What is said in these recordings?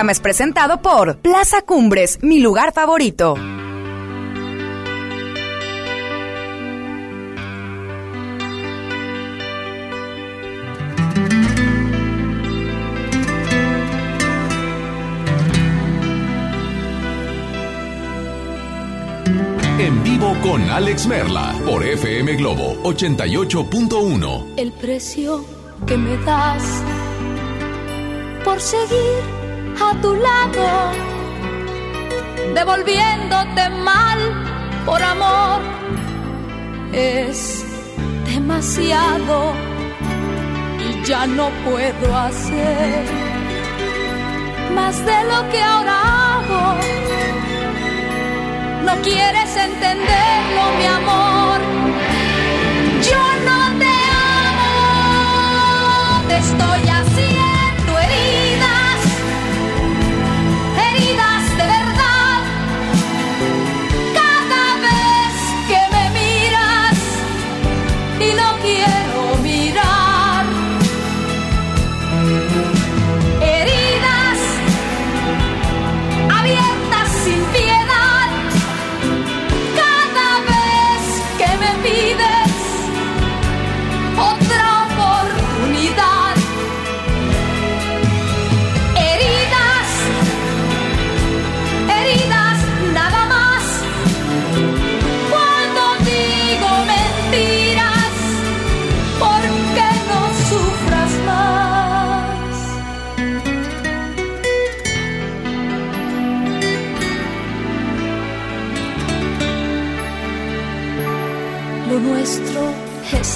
programa es presentado por Plaza Cumbres, mi lugar favorito. En vivo con Alex Merla por FM Globo 88.1. El precio que me das por seguir a tu lado, devolviéndote mal por amor. Es demasiado y ya no puedo hacer más de lo que ahora hago. No quieres entenderlo, mi amor. Yo no te amo, te estoy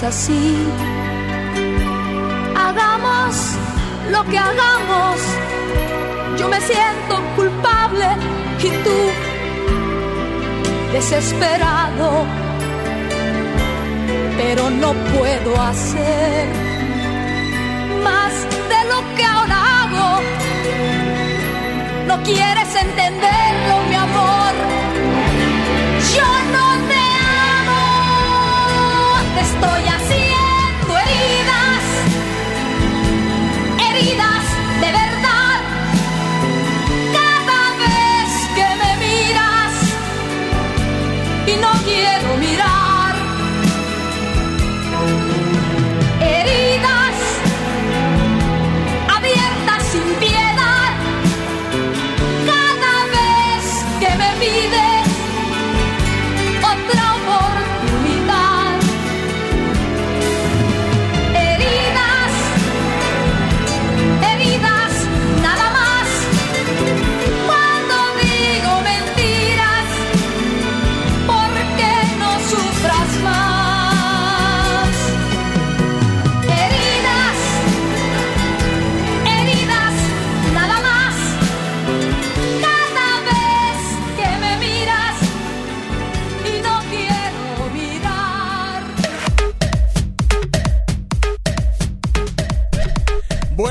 así. Hagamos lo que hagamos, yo me siento culpable y tú desesperado, pero no puedo hacer más de lo que ahora hago. No quieres entenderlo,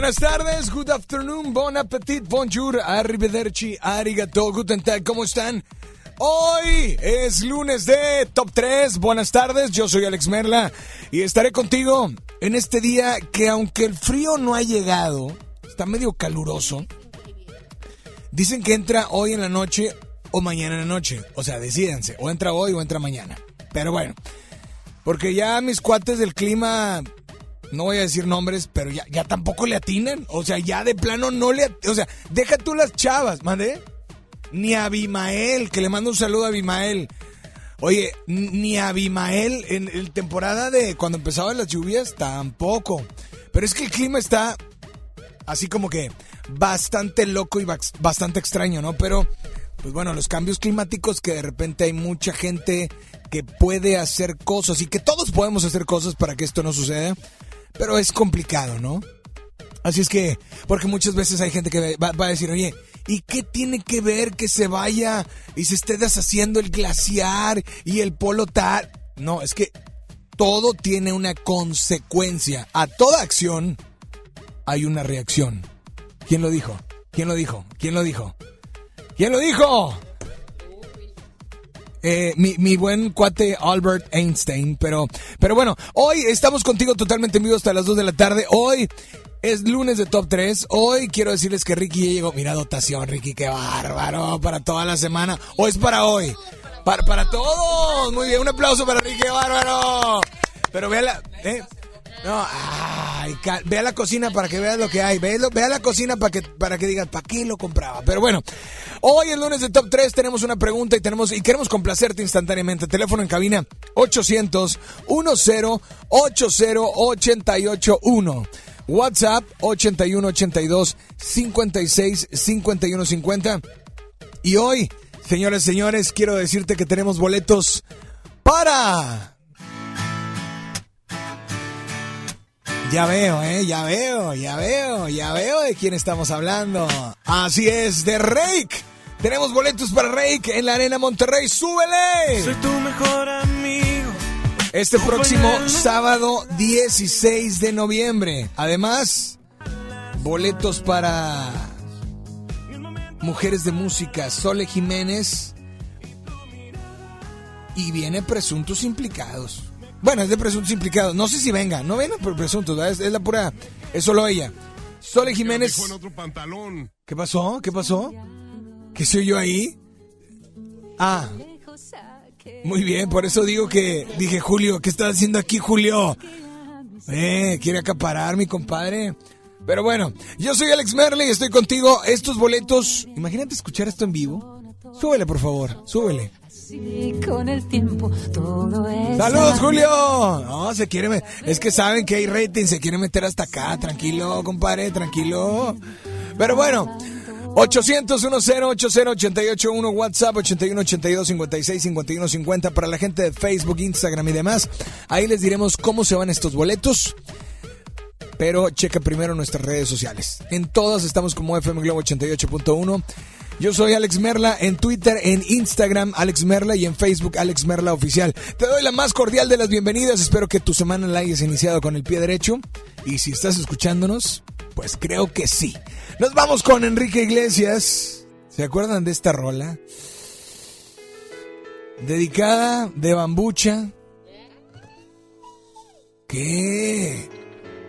Buenas tardes, good afternoon, bon appetit, bonjour, arrivederci, arigato, guten tag, ¿cómo están? Hoy es lunes de Top 3, buenas tardes, yo soy Alex Merla y estaré contigo en este día que aunque el frío no ha llegado, está medio caluroso, dicen que entra hoy en la noche o mañana en la noche, o sea, decídense, o entra hoy o entra mañana, pero bueno, porque ya mis cuates del clima no voy a decir nombres, pero ya, ya tampoco le atinan. O sea, ya de plano no le... at- O sea, deja tú las chavas, ¿mandé? Ni a Abimael, que le mando un saludo a Abimael. Oye, ni a Abimael en el temporada de cuando empezaban las lluvias, tampoco. Pero es que el clima está así como que bastante loco y bastante extraño, ¿no? Pero, pues bueno, los cambios climáticos que de repente hay mucha gente que puede hacer cosas y que todos podemos hacer cosas para que esto no suceda, pero es complicado, ¿no? Así es que, porque muchas veces hay gente que va, a decir, oye, ¿y qué tiene que ver que se vaya y se esté deshaciendo el glaciar y el polo tal? No, es que todo tiene una consecuencia. A toda acción hay una reacción. ¿Quién lo dijo? ¿Quién lo dijo? ¿Quién lo dijo? ¿Quién lo dijo? Eh, mi, mi buen cuate Albert Einstein, pero, pero bueno, hoy estamos contigo totalmente en vivo hasta las 2 de la tarde. Hoy es lunes de Top 3. Hoy quiero decirles que Ricky llegó. Mira, dotación, Ricky, qué bárbaro, para toda la semana. ¿O es para hoy? Para, para todos. Muy bien, un aplauso para Ricky, qué bárbaro. Pero vea la... ¿eh? No, ay, ve a la cocina para que veas lo que hay. Ve, lo- a la cocina para que, para que digas, ¿para qué lo compraba? Pero bueno, hoy el lunes de Top 3 tenemos una pregunta y tenemos y queremos complacerte instantáneamente. Teléfono en cabina 800 10 80 881. WhatsApp 81 82 56 51 50. Y hoy, señores, señores, quiero decirte que tenemos boletos para Ya veo, eh, ya veo, ya veo, ya veo de quién estamos hablando. Así es, de Rake. Tenemos boletos para Rake en la Arena Monterrey. ¡Súbele! Soy tu mejor amigo. Este próximo sábado 16 de noviembre. Además, boletos para Mujeres de Música, Sole Jiménez. Y viene Presuntos Implicados. Bueno, es de Presuntos Implicados. No sé si venga. No venga por Presuntos. Es, es la pura... Es solo ella. Sole Jiménez... Otro pantalón. ¿Qué pasó? ¿Qué pasó? ¿Qué soy yo ahí? Ah, muy bien, por eso digo que dije Julio, ¿qué estás haciendo aquí, Julio? Eh, quiere acaparar mi compadre. Pero bueno, yo soy Alex Merley, estoy contigo. Estos boletos, imagínate escuchar esto en vivo. Súbele, por favor, súbele. Sí, con el tiempo todo es. ¡Saludos, Julio! No, se quiere Es que saben que hay rating, se quiere meter hasta acá. Tranquilo, compadre, tranquilo. Pero bueno, 800-10-80-881, WhatsApp 81-82-56-51-50 para la gente de Facebook, Instagram y demás. Ahí les diremos cómo se van estos boletos. Pero checa primero nuestras redes sociales. En todas estamos como FM Globo 88.1. Yo soy Alex Merla en Twitter, en Instagram Alex Merla y en Facebook Alex Merla Oficial. Te doy la más cordial de las bienvenidas. Espero que tu semana la hayas iniciado con el pie derecho. Y si estás escuchándonos, pues creo que sí. Nos vamos con Enrique Iglesias. ¿Se acuerdan de esta rola? Dedicada de bambucha. ¿Qué?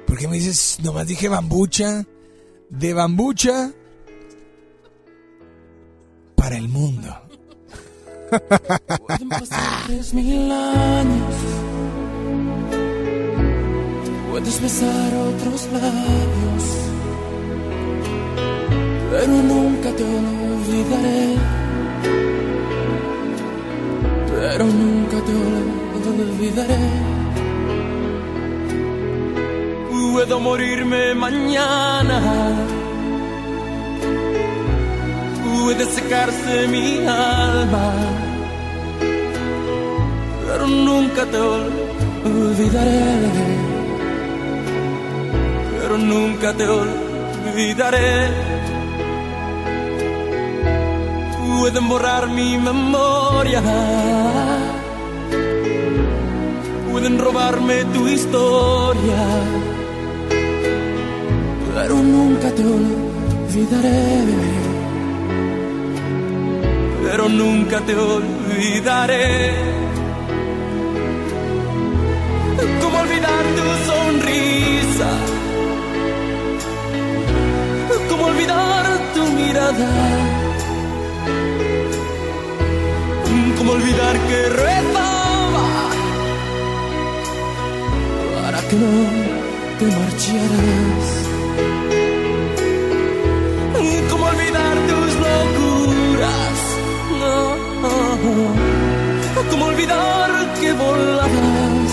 ¿Por qué me dices, nomás dije bambucha? De bambucha para el mundo. Pueden pasar tres mil años. Puedes besar otros labios. Pero nunca te olvidaré. Pero nunca te olvidaré. Puedo morirme mañana puede secarse mi alma, pero nunca te olvidaré, pero nunca te olvidaré. Pueden borrar mi memoria, pueden robarme tu historia, pero nunca te olvidaré pero nunca te olvidaré. ¿Cómo olvidar tu sonrisa? ¿Cómo olvidar tu mirada? ¿Cómo olvidar que rezaba para que no te marcharas? ¿Cómo olvidar ¿Cómo olvidar que volabas?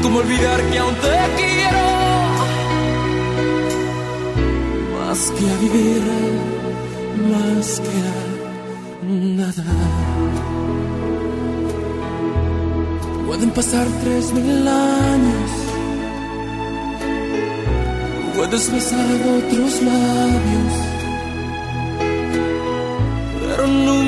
¿Cómo olvidar que aún te quiero? Más que a vivir, más que a nada. Pueden pasar tres mil años. Puedes besar otros labios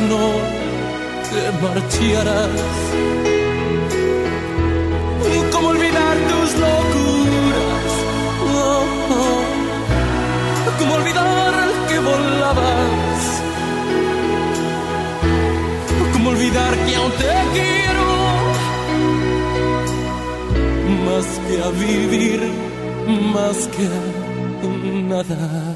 No te marcharas? ¿Cómo olvidar tus locuras? Oh, oh. ¿Cómo olvidar que volabas? ¿Cómo olvidar que aún te quiero? Más que a vivir, más que a nada.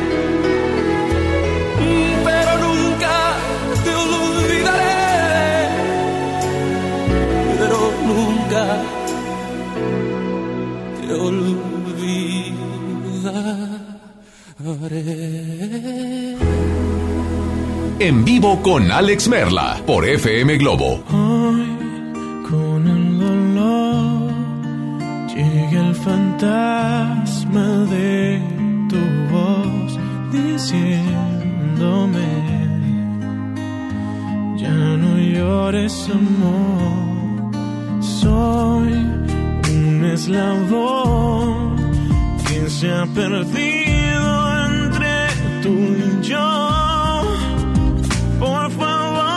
En vivo con Alex Merla por FM Globo. Hoy con el dolor llega el fantasma de tu voz diciéndome Ya no llores, amor. Soy un eslabón que se ha perdido tú y yo. Por favor,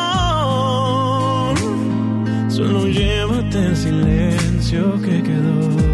solo llévate el silencio que quedó.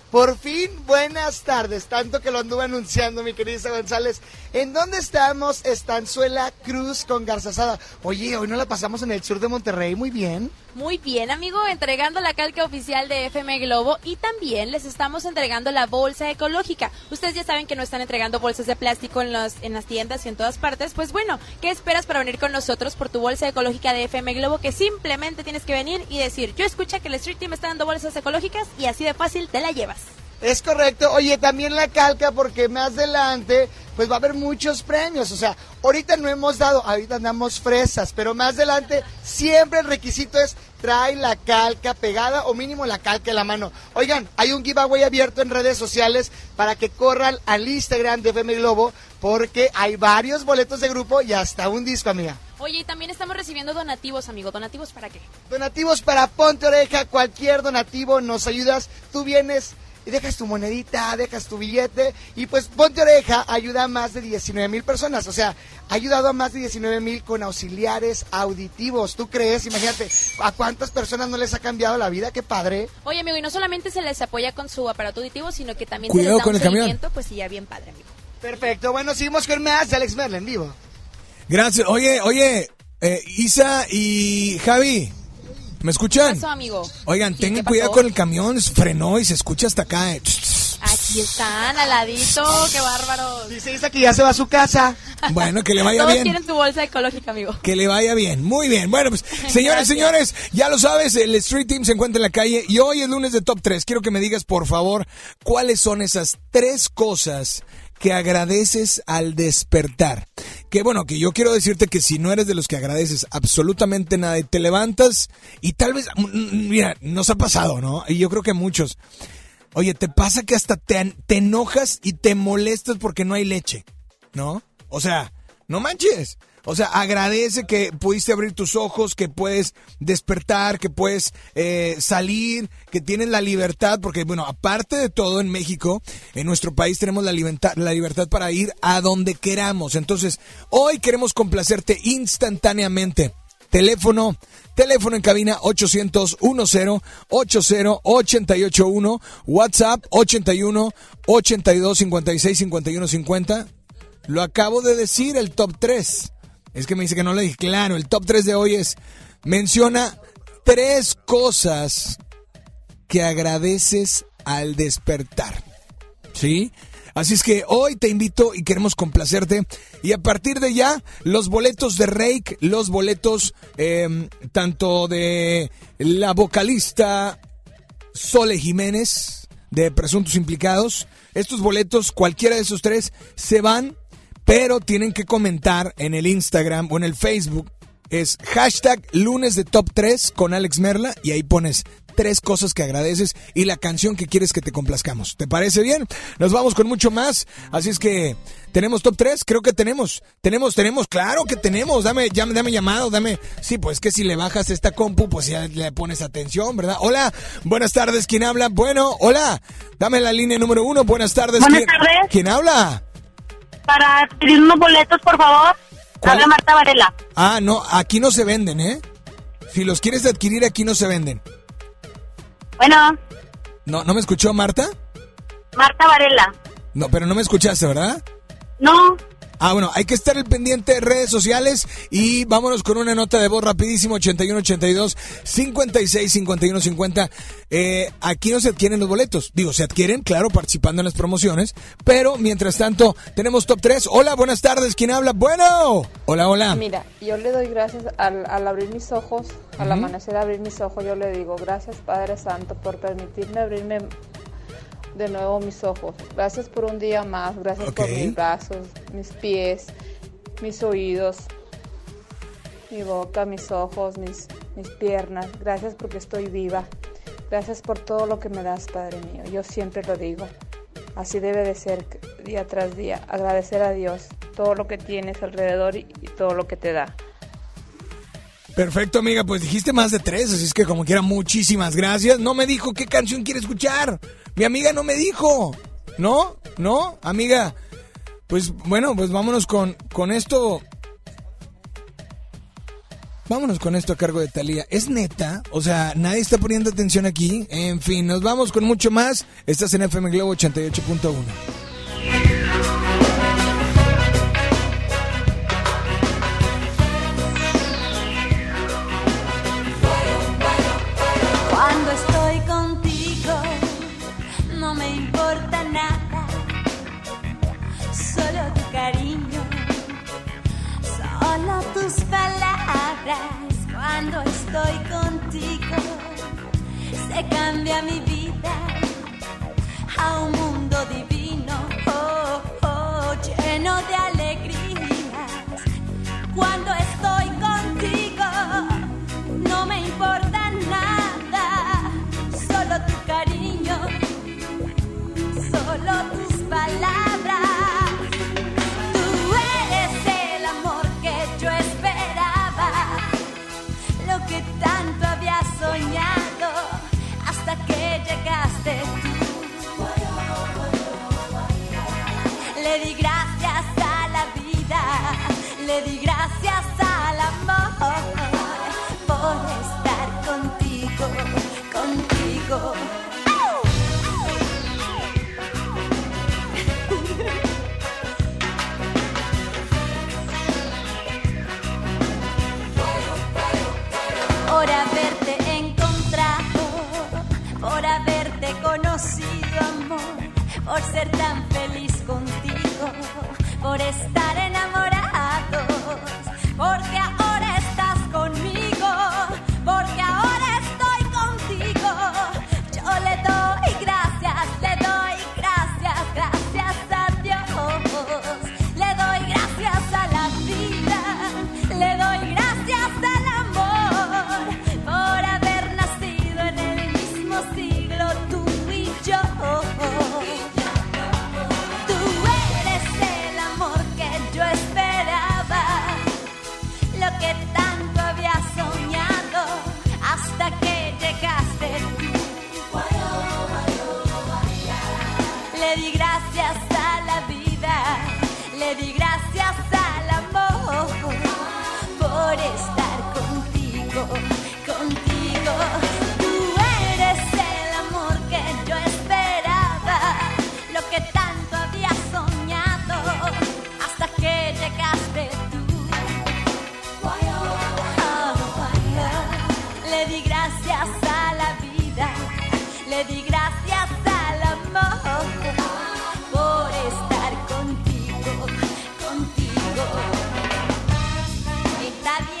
Por fin, buenas tardes. Tanto que lo anduve anunciando, mi querida González. ¿En dónde estamos? Estanzuela Cruz con Garzazada. Oye, hoy no la pasamos en el sur de Monterrey, muy bien. Muy bien, amigo, entregando la calca oficial de FM Globo y también les estamos entregando la bolsa ecológica. Ustedes ya saben que no están entregando bolsas de plástico en, los, en las tiendas y en todas partes. Pues bueno, ¿qué esperas para venir con nosotros por tu bolsa ecológica de FM Globo? Que simplemente tienes que venir y decir, yo escucha que el Street Team está dando bolsas ecológicas y así de fácil te la llevas. Es correcto. Oye, también la calca porque más adelante pues va a haber muchos premios. O sea, ahorita no hemos dado, ahorita andamos fresas, pero más adelante siempre el requisito es trae la calca pegada o mínimo la calca en la mano. Oigan, hay un giveaway abierto en redes sociales para que corran al Instagram de FM Globo porque hay varios boletos de grupo y hasta un disco, amiga. Oye, y también estamos recibiendo donativos, amigo. ¿Donativos para qué? Donativos para Ponte Oreja, cualquier donativo nos ayudas. Tú vienes y dejas tu monedita, dejas tu billete y pues Ponte Oreja ayuda a más de 19 mil personas. O sea, ha ayudado a más de 19 mil con auxiliares auditivos. ¿Tú crees? Imagínate, ¿a cuántas personas no les ha cambiado la vida? ¡Qué padre! Oye, amigo, y no solamente se les apoya con su aparato auditivo, sino que también Cuidado se les da con un el camión. seguimiento, pues sí, ya bien padre, amigo. Perfecto, bueno, seguimos con más de Alex Merla en vivo. Gracias. Oye, oye, eh, Isa y Javi, ¿me ¿Qué escuchan? pasó, amigo? Oigan, ¿Qué- tengan cuidado pasó? con el camión, frenó y se escucha hasta acá. eh. Aquí están, al ladito, qué bárbaros. Dice Isa que ya se va a su casa. Bueno, que le vaya Todos bien. quieren tu bolsa ecológica, amigo. Que le vaya bien, muy bien. Bueno, pues, señores, señores, ya lo sabes, el Street Team se encuentra en la calle y hoy es lunes de Top 3. Quiero que me digas, por favor, cuáles son esas tres cosas que agradeces al despertar. Que bueno, que yo quiero decirte que si no eres de los que agradeces absolutamente nada y te levantas y tal vez, mm, mm, mira, nos ha pasado, ¿no? Y yo creo que muchos. Oye, ¿te pasa que hasta te, te enojas y te molestas porque no hay leche? ¿No? O sea, no manches. O sea, agradece que pudiste abrir tus ojos, que puedes despertar, que puedes eh, salir, que tienes la libertad, porque bueno, aparte de todo en México, en nuestro país tenemos la libertad, la libertad para ir a donde queramos. Entonces, hoy queremos complacerte instantáneamente. Teléfono, teléfono en cabina 800 10 80 881, WhatsApp 81 82 56 51 50. Lo acabo de decir, el top 3. Es que me dice que no lo dije. Claro, el top 3 de hoy es, menciona tres cosas que agradeces al despertar. ¿Sí? Así es que hoy te invito y queremos complacerte. Y a partir de ya, los boletos de Rake, los boletos eh, tanto de la vocalista Sole Jiménez, de Presuntos Implicados. Estos boletos, cualquiera de esos tres, se van, pero tienen que comentar en el Instagram o en el Facebook. Es hashtag lunes de top 3 con Alex Merla y ahí pones tres cosas que agradeces y la canción que quieres que te complazcamos. ¿Te parece bien? Nos vamos con mucho más. Así es que tenemos top 3, creo que tenemos. Tenemos, tenemos, claro que tenemos. Dame, dame, dame llamado, dame. Sí, pues que si le bajas esta compu, pues ya le pones atención, ¿verdad? Hola, buenas tardes, ¿quién habla? Bueno, hola, dame la línea número uno, buenas tardes. Buenas ¿quién- tardes. ¿Quién habla? Para adquirir unos boletos, por favor. ¿Cuál? Habla Marta Varela. Ah, no, aquí no se venden, ¿eh? Si los quieres adquirir, aquí no se venden. Bueno, ¿No, ¿no me escuchó Marta? Marta Varela. No, pero no me escuchaste, ¿verdad? No, Ah, bueno, hay que estar al pendiente de redes sociales y vámonos con una nota de voz rapidísimo, 8182 56 51 50. Eh, aquí no se adquieren los boletos. Digo, se adquieren, claro, participando en las promociones, pero mientras tanto tenemos top 3. Hola, buenas tardes, ¿quién habla? Bueno. Hola, hola. Mira, yo le doy gracias al, al abrir mis ojos, al Ujú. amanecer abrir mis ojos, yo le digo gracias Padre Santo por permitirme abrirme de nuevo mis ojos. Gracias por un día más, gracias por mis brazos, mis pies, mis oídos, mi boca, mis ojos, mis, mis piernas. Gracias porque estoy viva. Gracias por todo lo que me das, Padre mío. Yo siempre lo digo. Así debe de ser día tras día. Agradecer a Dios todo lo que tienes alrededor y, y todo lo que te da. Perfecto, amiga, pues dijiste más de tres, así es que como quiera, muchísimas gracias. No me dijo qué canción quiere escuchar. Mi amiga no me dijo. ¿No? ¿No? Amiga, pues bueno, pues vámonos con, con esto. Vámonos con esto a cargo de Talía. ¿Es neta? O sea, nadie está poniendo atención aquí. En fin, nos vamos con mucho más. Estás en FM Globo 88.1. tus palabras. Cuando estoy contigo, se cambia mi vida a un mundo divino, oh, oh, lleno de alegrías. Cuando estoy contigo, no me importa nada, solo tu cariño, solo tus palabras. Le di gracias a la vida, le di gracias al amor por estar contigo, contigo. Por haberte por ser tan feliz contigo, por estar enamorados, porque Está bien.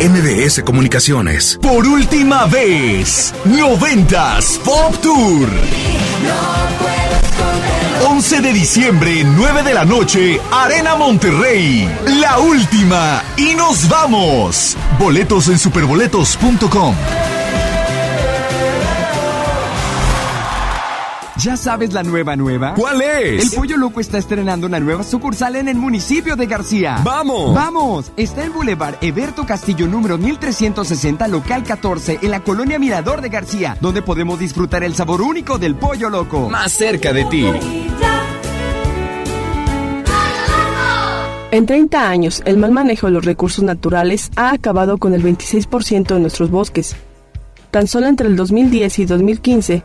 MBS Comunicaciones. Por última vez, 90s Pop Tour. 11 de diciembre, 9 de la noche, Arena Monterrey. La última. Y nos vamos. Boletos en superboletos.com. ¿Ya sabes la nueva nueva? ¿Cuál es? El Pollo Loco está estrenando una nueva sucursal en el municipio de García. ¡Vamos! ¡Vamos! Está en Boulevard Eberto Castillo número 1360, local 14, en la colonia Mirador de García, donde podemos disfrutar el sabor único del Pollo Loco. Más cerca de ti. En 30 años, el mal manejo de los recursos naturales ha acabado con el 26% de nuestros bosques. Tan solo entre el 2010 y 2015,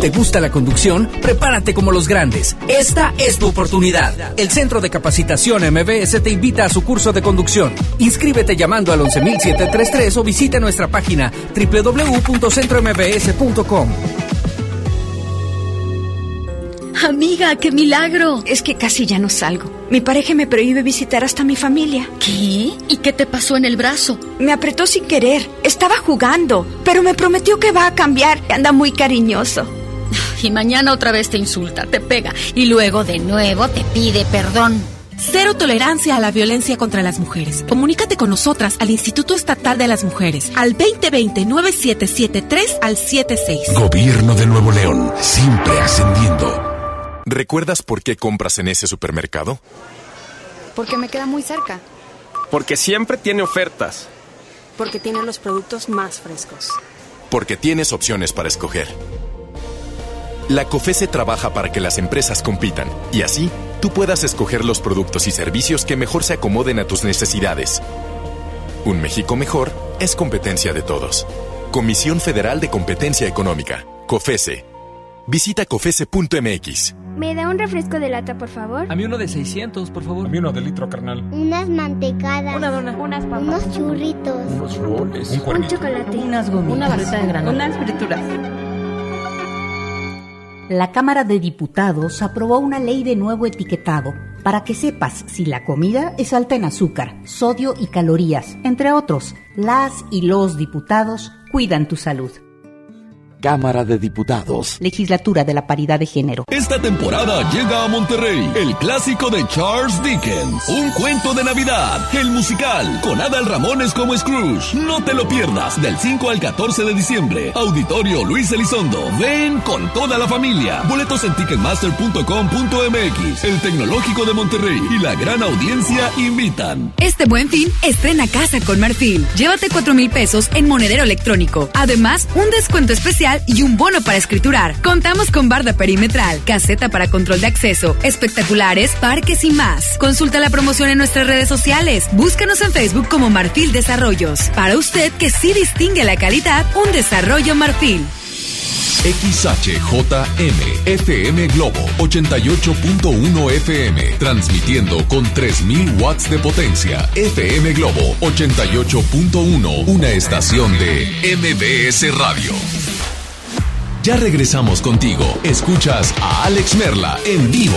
¿Te gusta la conducción? Prepárate como los grandes. Esta es tu oportunidad. El Centro de Capacitación MBS te invita a su curso de conducción. Inscríbete llamando al 11733 o visita nuestra página www.centrombs.com. Amiga, qué milagro. Es que casi ya no salgo. Mi pareja me prohíbe visitar hasta mi familia. ¿Qué? ¿Y qué te pasó en el brazo? Me apretó sin querer. Estaba jugando, pero me prometió que va a cambiar. Anda muy cariñoso. Y mañana otra vez te insulta, te pega y luego de nuevo te pide perdón. Cero tolerancia a la violencia contra las mujeres. Comunícate con nosotras al Instituto Estatal de las Mujeres al 2020-9773 al 76. Gobierno de Nuevo León, siempre ascendiendo. ¿Recuerdas por qué compras en ese supermercado? Porque me queda muy cerca. Porque siempre tiene ofertas. Porque tiene los productos más frescos. Porque tienes opciones para escoger. La COFESE trabaja para que las empresas compitan y así tú puedas escoger los productos y servicios que mejor se acomoden a tus necesidades. Un México mejor es competencia de todos. Comisión Federal de Competencia Económica, COFESE. Visita cofese.mx. ¿Me da un refresco de lata, por favor? A mí uno de 600, por favor. A mí uno de litro, carnal. Unas mantecadas. Una dona. Unas papas. Unos churritos. Unos roles. Un, un chocolate. Unas gomitas. Una barrita de granola. Unas frituras. La Cámara de Diputados aprobó una ley de nuevo etiquetado para que sepas si la comida es alta en azúcar, sodio y calorías, entre otros. Las y los diputados cuidan tu salud. Cámara de Diputados. Legislatura de la Paridad de Género. Esta temporada llega a Monterrey el clásico de Charles Dickens, un cuento de Navidad, el musical, con Adal Ramones como Scrooge. No te lo pierdas del 5 al 14 de diciembre. Auditorio Luis Elizondo. Ven con toda la familia. Boletos en ticketmaster.com.mx. El Tecnológico de Monterrey y la gran audiencia invitan. Este buen fin, estrena casa con Marfil. Llévate 4 mil pesos en monedero electrónico. Además, un descuento especial y un bono para escriturar. Contamos con barda perimetral, caseta para control de acceso, espectaculares, parques y más. Consulta la promoción en nuestras redes sociales. Búscanos en Facebook como Marfil Desarrollos. Para usted que sí distingue la calidad, un desarrollo Marfil. XHJM FM Globo 88.1 FM transmitiendo con 3000 watts de potencia. FM Globo 88.1, una estación de MBS Radio. Ya regresamos contigo. Escuchas a Alex Merla en vivo.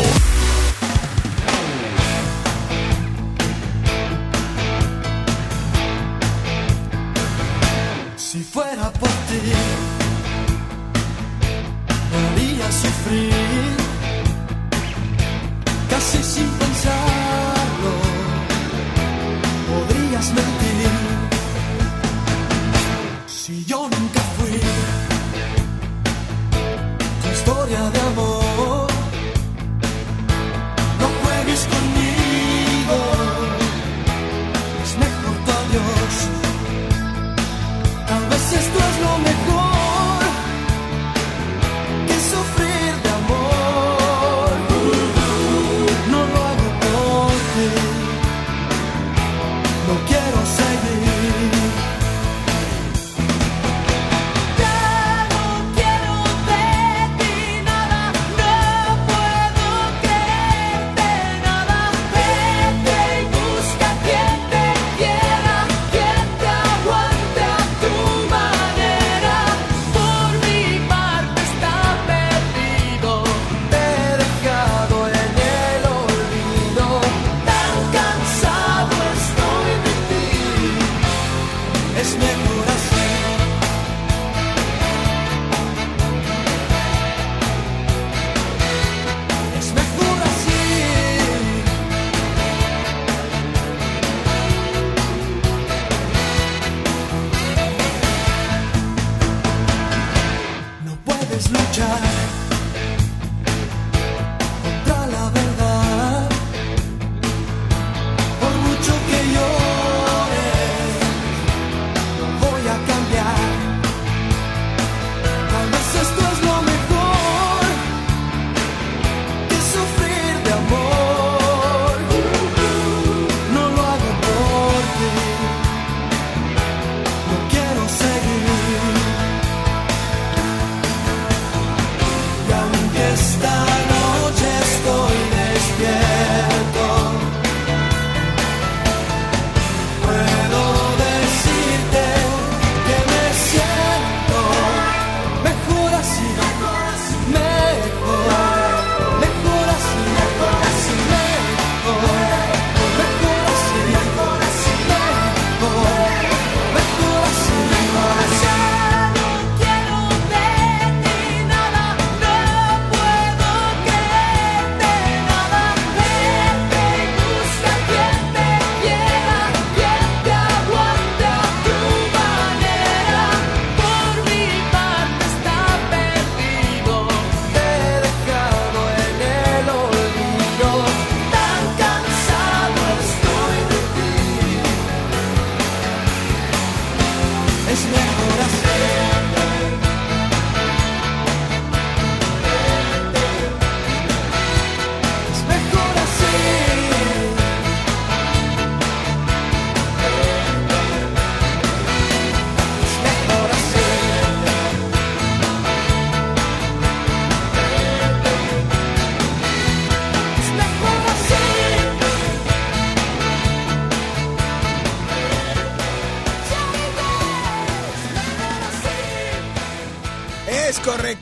Si fuera por ti, haría sufrir, casi sin pensarlo, podrías mentir. Si yo nunca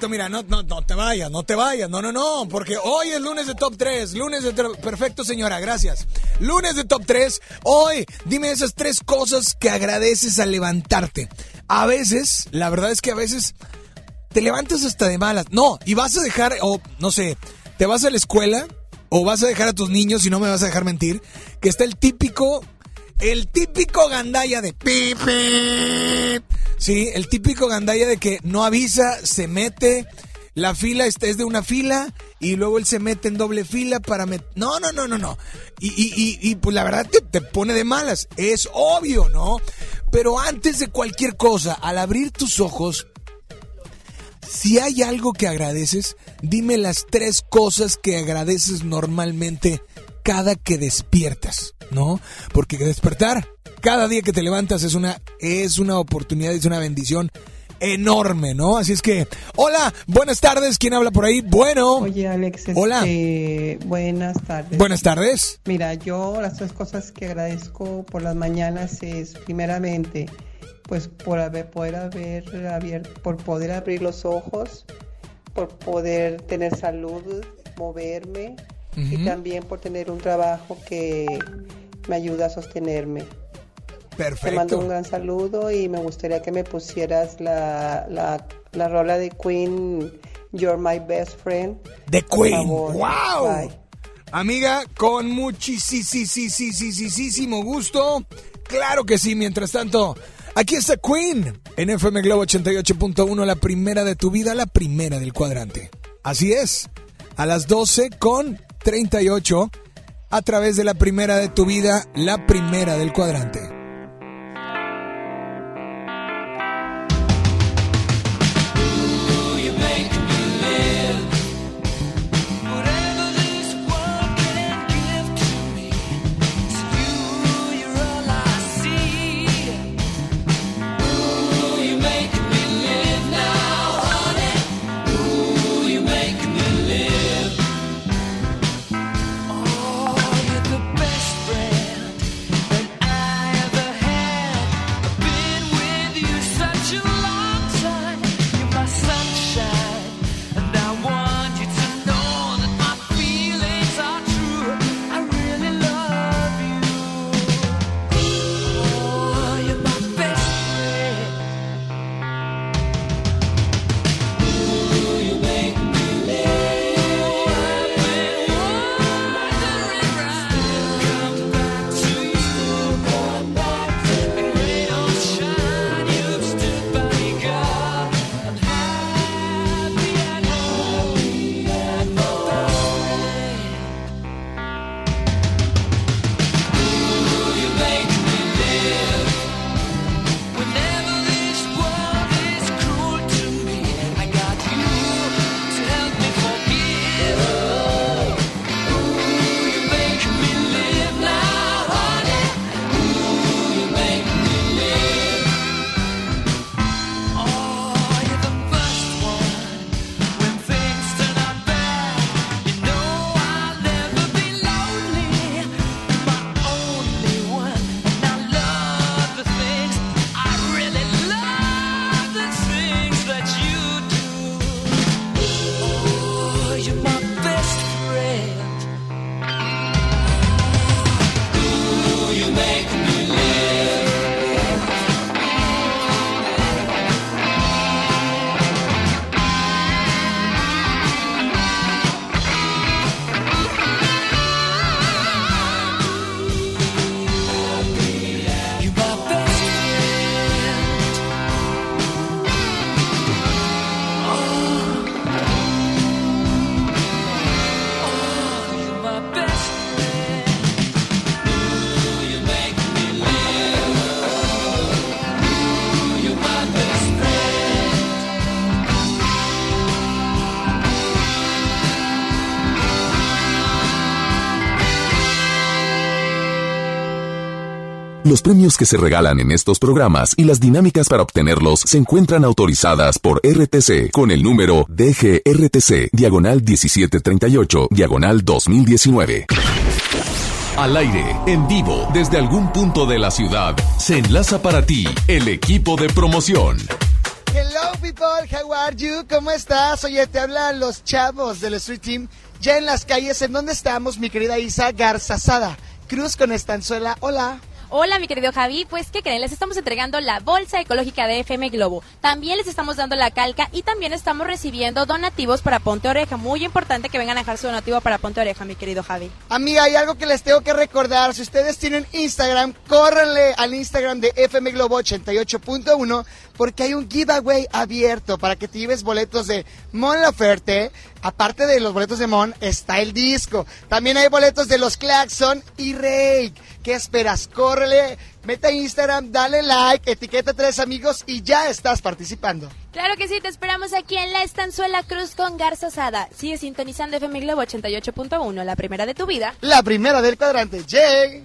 Mira, no, no, no te vayas, no te vayas, no, no, no, porque hoy es lunes de top 3, lunes de... Perfecto, señora, gracias. Lunes de top 3, hoy dime esas tres cosas que agradeces al levantarte. A veces, la verdad es que a veces te levantas hasta de malas. No, y vas a dejar, o no sé, te vas a la escuela o vas a dejar a tus niños, y no me vas a dejar mentir, que está el típico, el típico gandalla de pip, pip. Sí, el típico gandalla de que no avisa, se mete, la fila es de una fila y luego él se mete en doble fila para meter... No, no, no, no, no. Y, pues la verdad te, te pone de malas, es obvio, ¿no? Pero antes de cualquier cosa, al abrir tus ojos, si hay algo que agradeces, dime las tres cosas que agradeces normalmente cada que despiertas, ¿no? Porque despertar cada día que te levantas es una es una oportunidad, es una bendición enorme, ¿no? Así es que, hola, buenas tardes, ¿quién habla por ahí? Bueno. Oye, Alex, Hola. este, buenas tardes. Buenas tardes. Mira, yo las tres cosas que agradezco por las mañanas es, primeramente, pues por haber, poder haber abierto, por poder abrir los ojos, por poder tener salud, moverme y también por tener un trabajo que me ayuda a sostenerme. Te Perfecto. mando un gran saludo y me gustaría que me pusieras la, la, la rola de Queen, You're My Best Friend. De Queen. favor. ¡Wow! Bye. Amiga, con muchísimo gusto. Claro que sí, mientras tanto, aquí está Queen en FM Globo 88.1, la primera de tu vida, la primera del cuadrante. Así es, a las 12 con 38, a través de la primera de tu vida, la primera del cuadrante. Los premios que se regalan en estos programas y las dinámicas para obtenerlos se encuentran autorizadas por RTC con el número DGRTC, diagonal 1738, diagonal 2019. Al aire, en vivo, desde algún punto de la ciudad, se enlaza para ti el equipo de promoción. Hello people, how are you? ¿Cómo estás? Oye, te hablan los chavos del Street Team ya en las calles. ¿En dónde estamos, mi querida Isa Garzazada? Cruz con estanzuela. Hola. Hola, mi querido Javi. Pues, ¿qué creen? Les estamos entregando la bolsa ecológica de FM Globo. También les estamos dando la calca y también estamos recibiendo donativos para Ponte Oreja. Muy importante que vengan a dejar su donativo para Ponte Oreja, mi querido Javi. Amiga, hay algo que les tengo que recordar. Si ustedes tienen Instagram, córranle al Instagram de FM Globo 88.1 porque hay un giveaway abierto para que te lleves boletos de Mon Laferte. Aparte de los boletos de Mon, está el disco. También hay boletos de los Claxon y Rake. ¿Qué esperas? Córrele, mete a Instagram, dale like, etiqueta a tres amigos y ya estás participando. Claro que sí, te esperamos aquí en la Estanzuela Cruz con Garza Sada. Sigue sintonizando FM Globo 88.1, la primera de tu vida. La primera del cuadrante, Jay.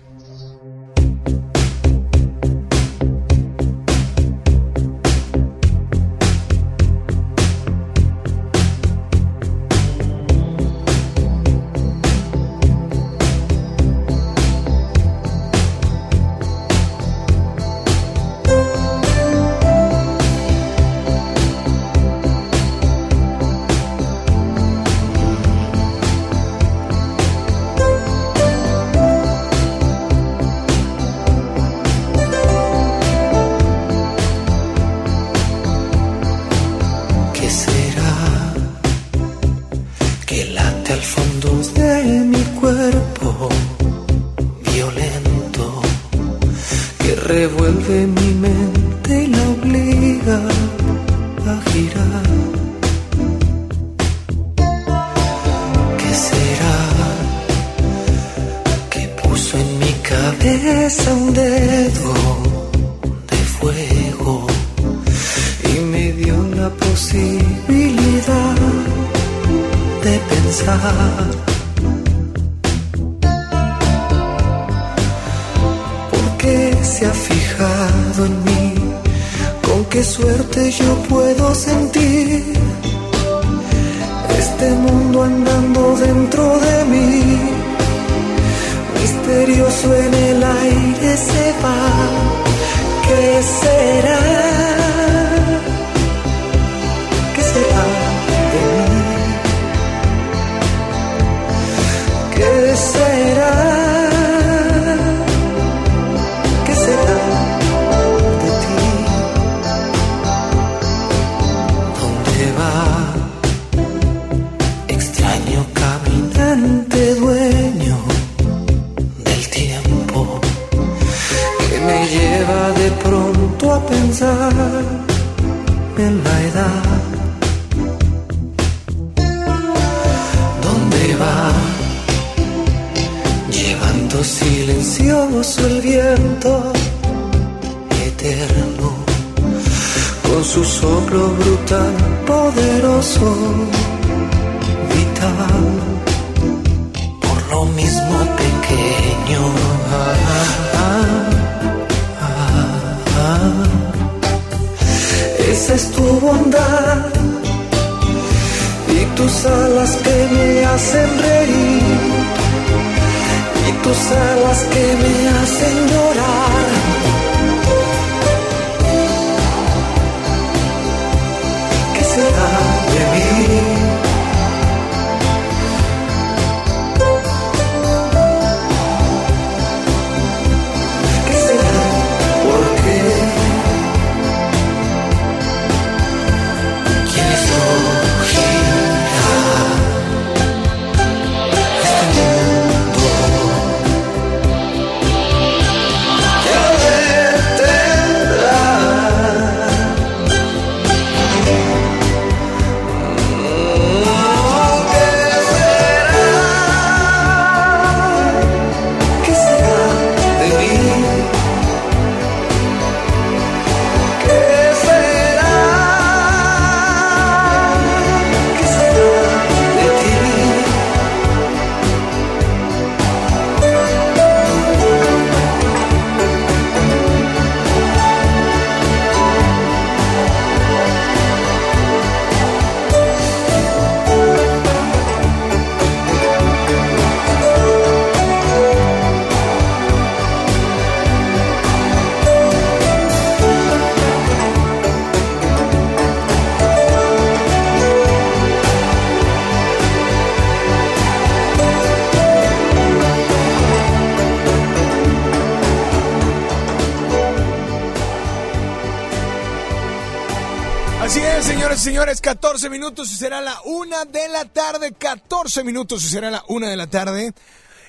14 minutos y será la una de la tarde, 14 minutos y será la una de la tarde.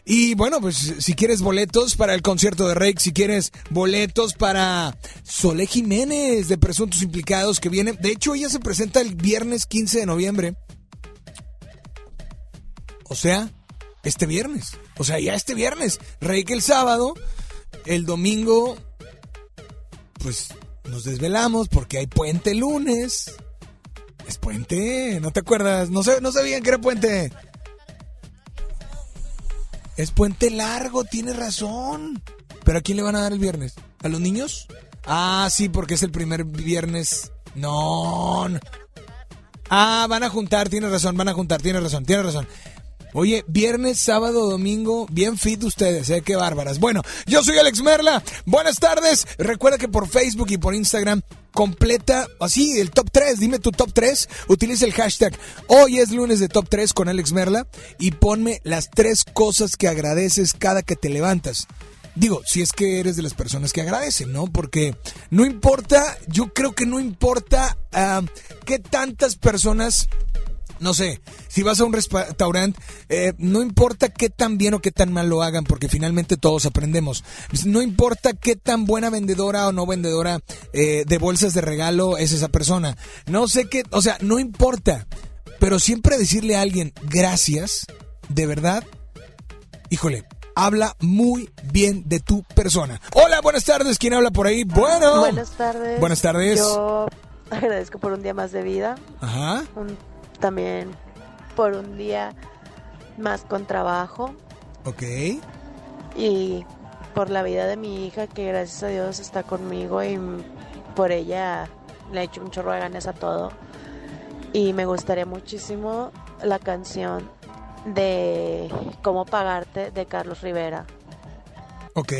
Y bueno, pues si quieres boletos para el concierto de Rake, si quieres boletos para Solé Jiménez de Presuntos Implicados que viene, de hecho ella se presenta el viernes 15 de noviembre. O sea, este viernes. O sea, ya este viernes. Rake el sábado, el domingo, pues nos desvelamos porque hay puente lunes. Es puente, ¿no te acuerdas? No, sé, no sabían que era puente. Es puente largo, tienes razón. ¿Pero a quién le van a dar el viernes? ¿A los niños? Ah, sí, porque es el primer viernes. No. Ah, van a juntar, tienes razón, van a juntar, tienes razón, tienes razón. Oye, viernes, sábado, domingo, bien fit ustedes, ¿eh? Qué bárbaras. Bueno, yo soy Alex Merla. Buenas tardes. Recuerda que por Facebook y por Instagram completa, así, el top 3. Dime tu top 3. Utiliza el hashtag Hoy es lunes de top 3 con Alex Merla y ponme las tres cosas que agradeces cada que te levantas. Digo, si es que eres de las personas que agradecen, ¿no? Porque no importa, yo creo que no importa ah, qué tantas personas no sé, si vas a un restaurante, eh, no importa qué tan bien o qué tan mal lo hagan, porque finalmente todos aprendemos. No importa qué tan buena vendedora o no vendedora eh, de bolsas de regalo es esa persona. No sé qué, o sea, no importa. Pero siempre decirle a alguien gracias, de verdad, híjole, habla muy bien de tu persona. Hola, buenas tardes, ¿quién habla por ahí? Bueno. Buenas tardes. Buenas tardes. Yo agradezco por un día más de vida, Ajá. un- también por un día más con trabajo Ok. y por la vida de mi hija que gracias a Dios está conmigo y por ella le he hecho un chorro de ganas a todo. Y me gustaría muchísimo la canción de Cómo pagarte de Carlos Rivera. Ok,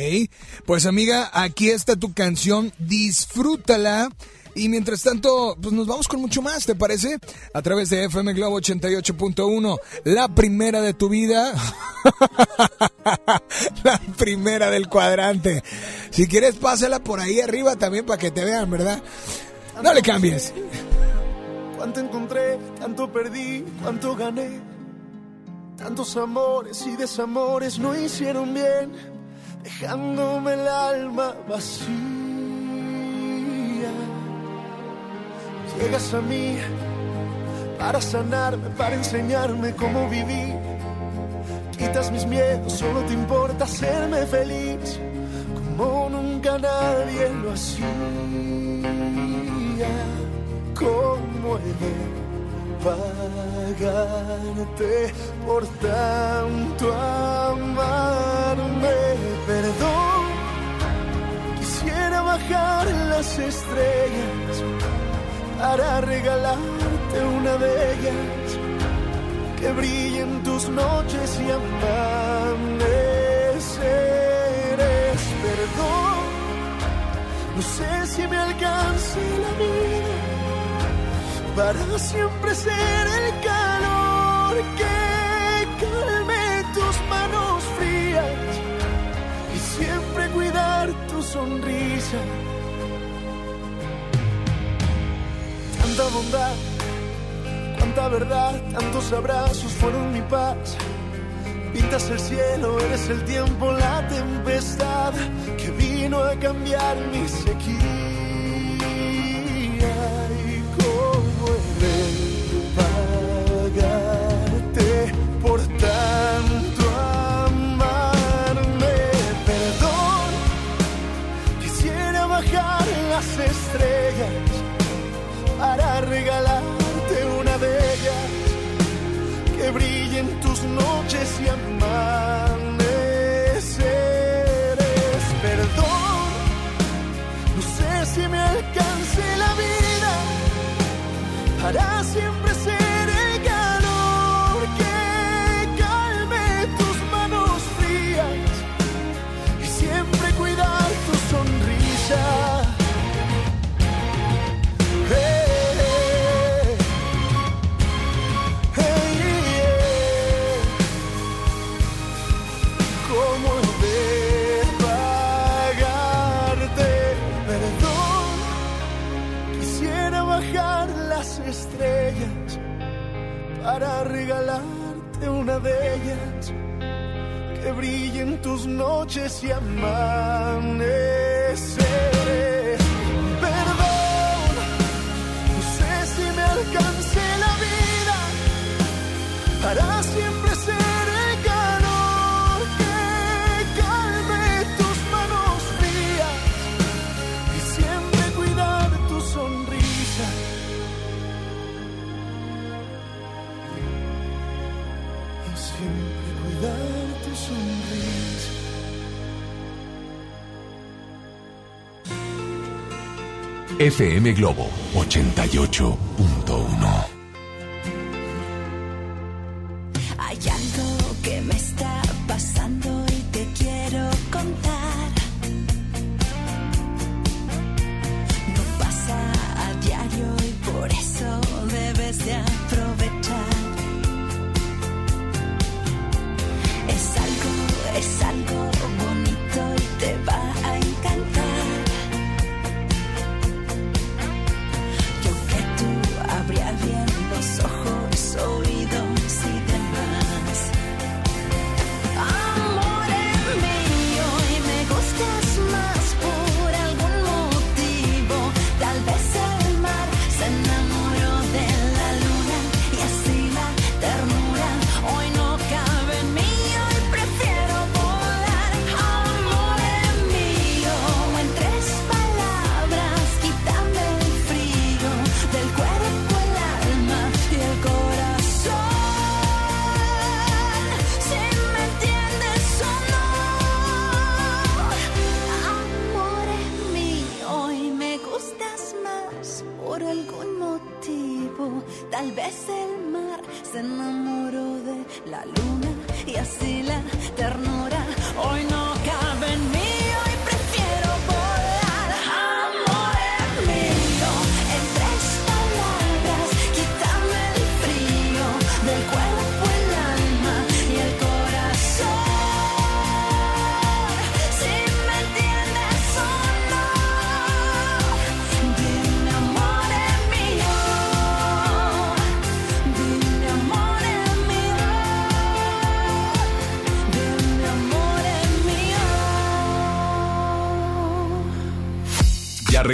pues amiga, aquí está tu canción, disfrútala. Y mientras tanto, pues nos vamos con mucho más, ¿te parece? A través de FM Globo 88.1, la primera de tu vida, la primera del cuadrante. Si quieres, pásala por ahí arriba también para que te vean, ¿verdad? No le cambies. Cuánto encontré, tanto perdí, cuánto gané. Tantos amores y desamores no hicieron bien, dejándome el alma vacía. Llegas a mí para sanarme, para enseñarme cómo vivir. Quitas mis miedos, solo te importa hacerme feliz, como nunca nadie lo hacía. ¿Cómo he de por tanto amarme? Perdón, quisiera bajar las estrellas para regalarte una de ellas que brille en tus noches y amaneceres. Perdón, no sé si me alcance la vida para siempre ser el calor que calme tus manos frías y siempre cuidar tu sonrisa. Tanta bondad, cuánta verdad, tantos abrazos fueron mi paz. Pintas el cielo, eres el tiempo, la tempestad que vino a cambiar mi sequía. Noches y amaneceres. Perdón, no sé si me alcance la vida para siempre que brille en tus noches y amaneceres. FM Globo 88.1.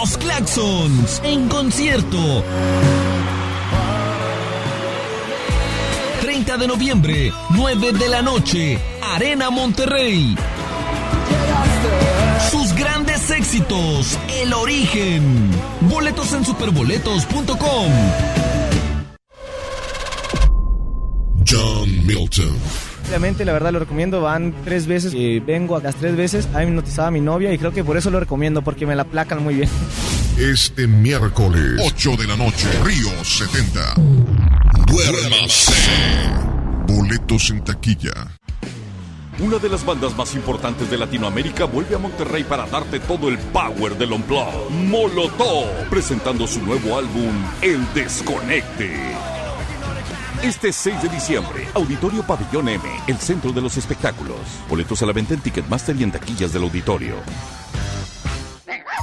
Los Claxons en concierto. 30 de noviembre, 9 de la noche, Arena Monterrey. Sus grandes éxitos, El Origen. Boletos en superboletos.com. John Milton. Obviamente, la verdad lo recomiendo. Van tres veces. eh, vengo a las tres veces. Ha hipnotizado a mi novia y creo que por eso lo recomiendo, porque me la placan muy bien. Este miércoles, 8 de la noche, Río 70. Duérmase. Boletos en taquilla. Una de las bandas más importantes de Latinoamérica vuelve a Monterrey para darte todo el power del Unplugged. Molotov, presentando su nuevo álbum, El Desconecte. Este 6 de diciembre, Auditorio Pabellón M, el centro de los espectáculos. Boletos a la venta en Ticketmaster y en taquillas del auditorio.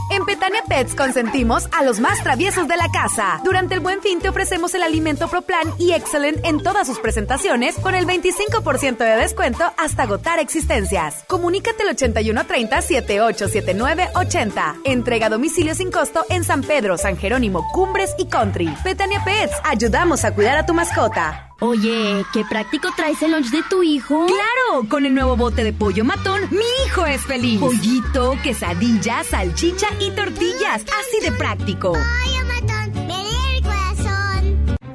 En Petania Pets consentimos a los más traviesos de la casa. Durante el Buen Fin te ofrecemos el alimento ProPlan y Excellent en todas sus presentaciones con el 25% de descuento hasta agotar existencias. Comunícate al 8130 787980. Entrega a domicilio sin costo en San Pedro, San Jerónimo, Cumbres y Country. Petania Pets, ayudamos a cuidar a tu mascota. Oye, qué práctico traes el lunch de tu hijo. ¡Claro! Con el nuevo bote de pollo matón, mi hijo es feliz. Pollito, quesadilla, salchicha y tortillas. Así de práctico.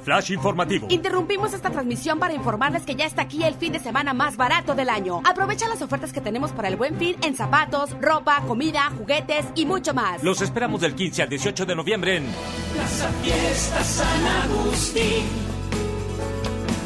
Flash informativo. Interrumpimos esta transmisión para informarles que ya está aquí el fin de semana más barato del año. Aprovecha las ofertas que tenemos para el buen fin en zapatos, ropa, comida, juguetes y mucho más. Los esperamos del 15 al 18 de noviembre en Plaza Fiesta San Agustín.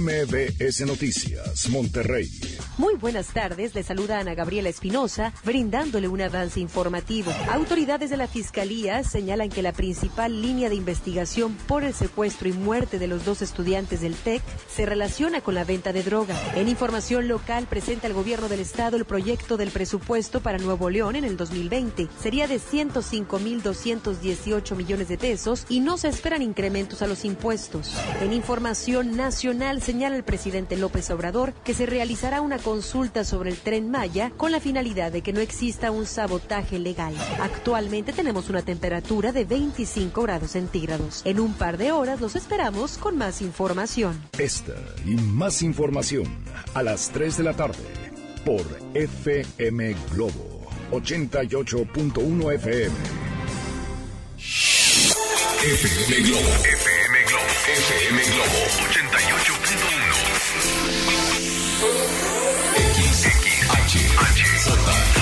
MBS Noticias, Monterrey. Muy buenas tardes, le saluda Ana Gabriela Espinosa, brindándole un avance informativo. Autoridades de la Fiscalía señalan que la principal línea de investigación por el secuestro y muerte de los dos estudiantes del TEC se relaciona con la venta de droga. En información local presenta el gobierno del estado el proyecto del presupuesto para Nuevo León en el 2020. Sería de 105.218 millones de pesos y no se esperan incrementos a los impuestos. En información nacional señala el presidente López Obrador que se realizará una consulta sobre el tren Maya con la finalidad de que no exista un sabotaje legal. Actualmente tenemos una temperatura de 25 grados centígrados. En un par de horas los esperamos con más información. Esta y más información a las 3 de la tarde por FM Globo 88.1 FM. FM Globo. FM Globo. FM Globo 88.1.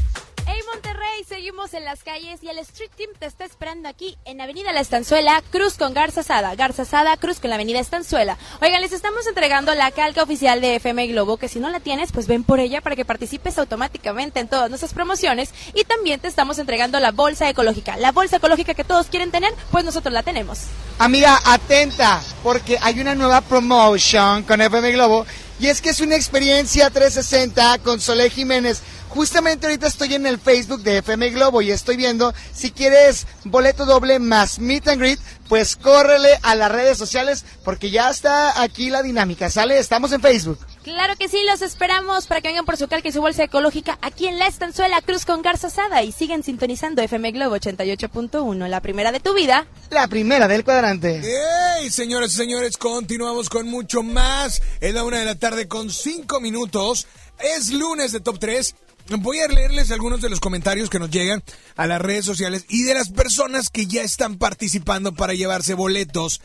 Seguimos en las calles y el Street Team te está esperando aquí en Avenida La Estanzuela, Cruz con Garza Sada, Garza Sada, Cruz con la Avenida Estanzuela. Oigan, les estamos entregando la calca oficial de FM Globo, que si no la tienes, pues ven por ella para que participes automáticamente en todas nuestras promociones y también te estamos entregando la bolsa ecológica. La bolsa ecológica que todos quieren tener, pues nosotros la tenemos. Amiga, atenta, porque hay una nueva promotion con FM Globo y es que es una experiencia 360 con Soleil Jiménez. Justamente ahorita estoy en el Facebook de FM Globo y estoy viendo si quieres boleto doble más meet and greet, pues córrele a las redes sociales porque ya está aquí la dinámica, ¿sale? Estamos en Facebook. Claro que sí, los esperamos para que vengan por su calca y su bolsa ecológica aquí en La Estanzuela, Cruz con Garza Sada y sigan sintonizando FM Globo 88.1, la primera de tu vida. La primera del cuadrante. ¡Hey, señoras y señores! Continuamos con mucho más. Es la una de la tarde con cinco minutos. Es lunes de Top 3. Voy a leerles algunos de los comentarios que nos llegan a las redes sociales y de las personas que ya están participando para llevarse boletos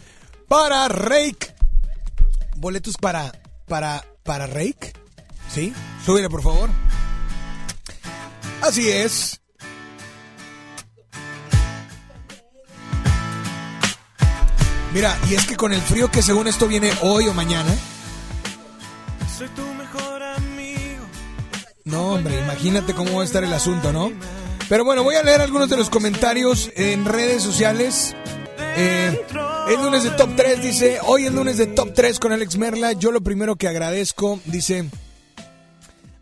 para Rake. Boletos para. para. para Rake. ¿Sí? Súbele, por favor. Así es. Mira, y es que con el frío que según esto viene hoy o mañana. Soy tu. No, hombre, imagínate cómo va a estar el asunto, ¿no? Pero bueno, voy a leer algunos de los comentarios en redes sociales. Eh, el lunes de Top 3 dice, hoy el lunes de Top 3 con Alex Merla, yo lo primero que agradezco, dice,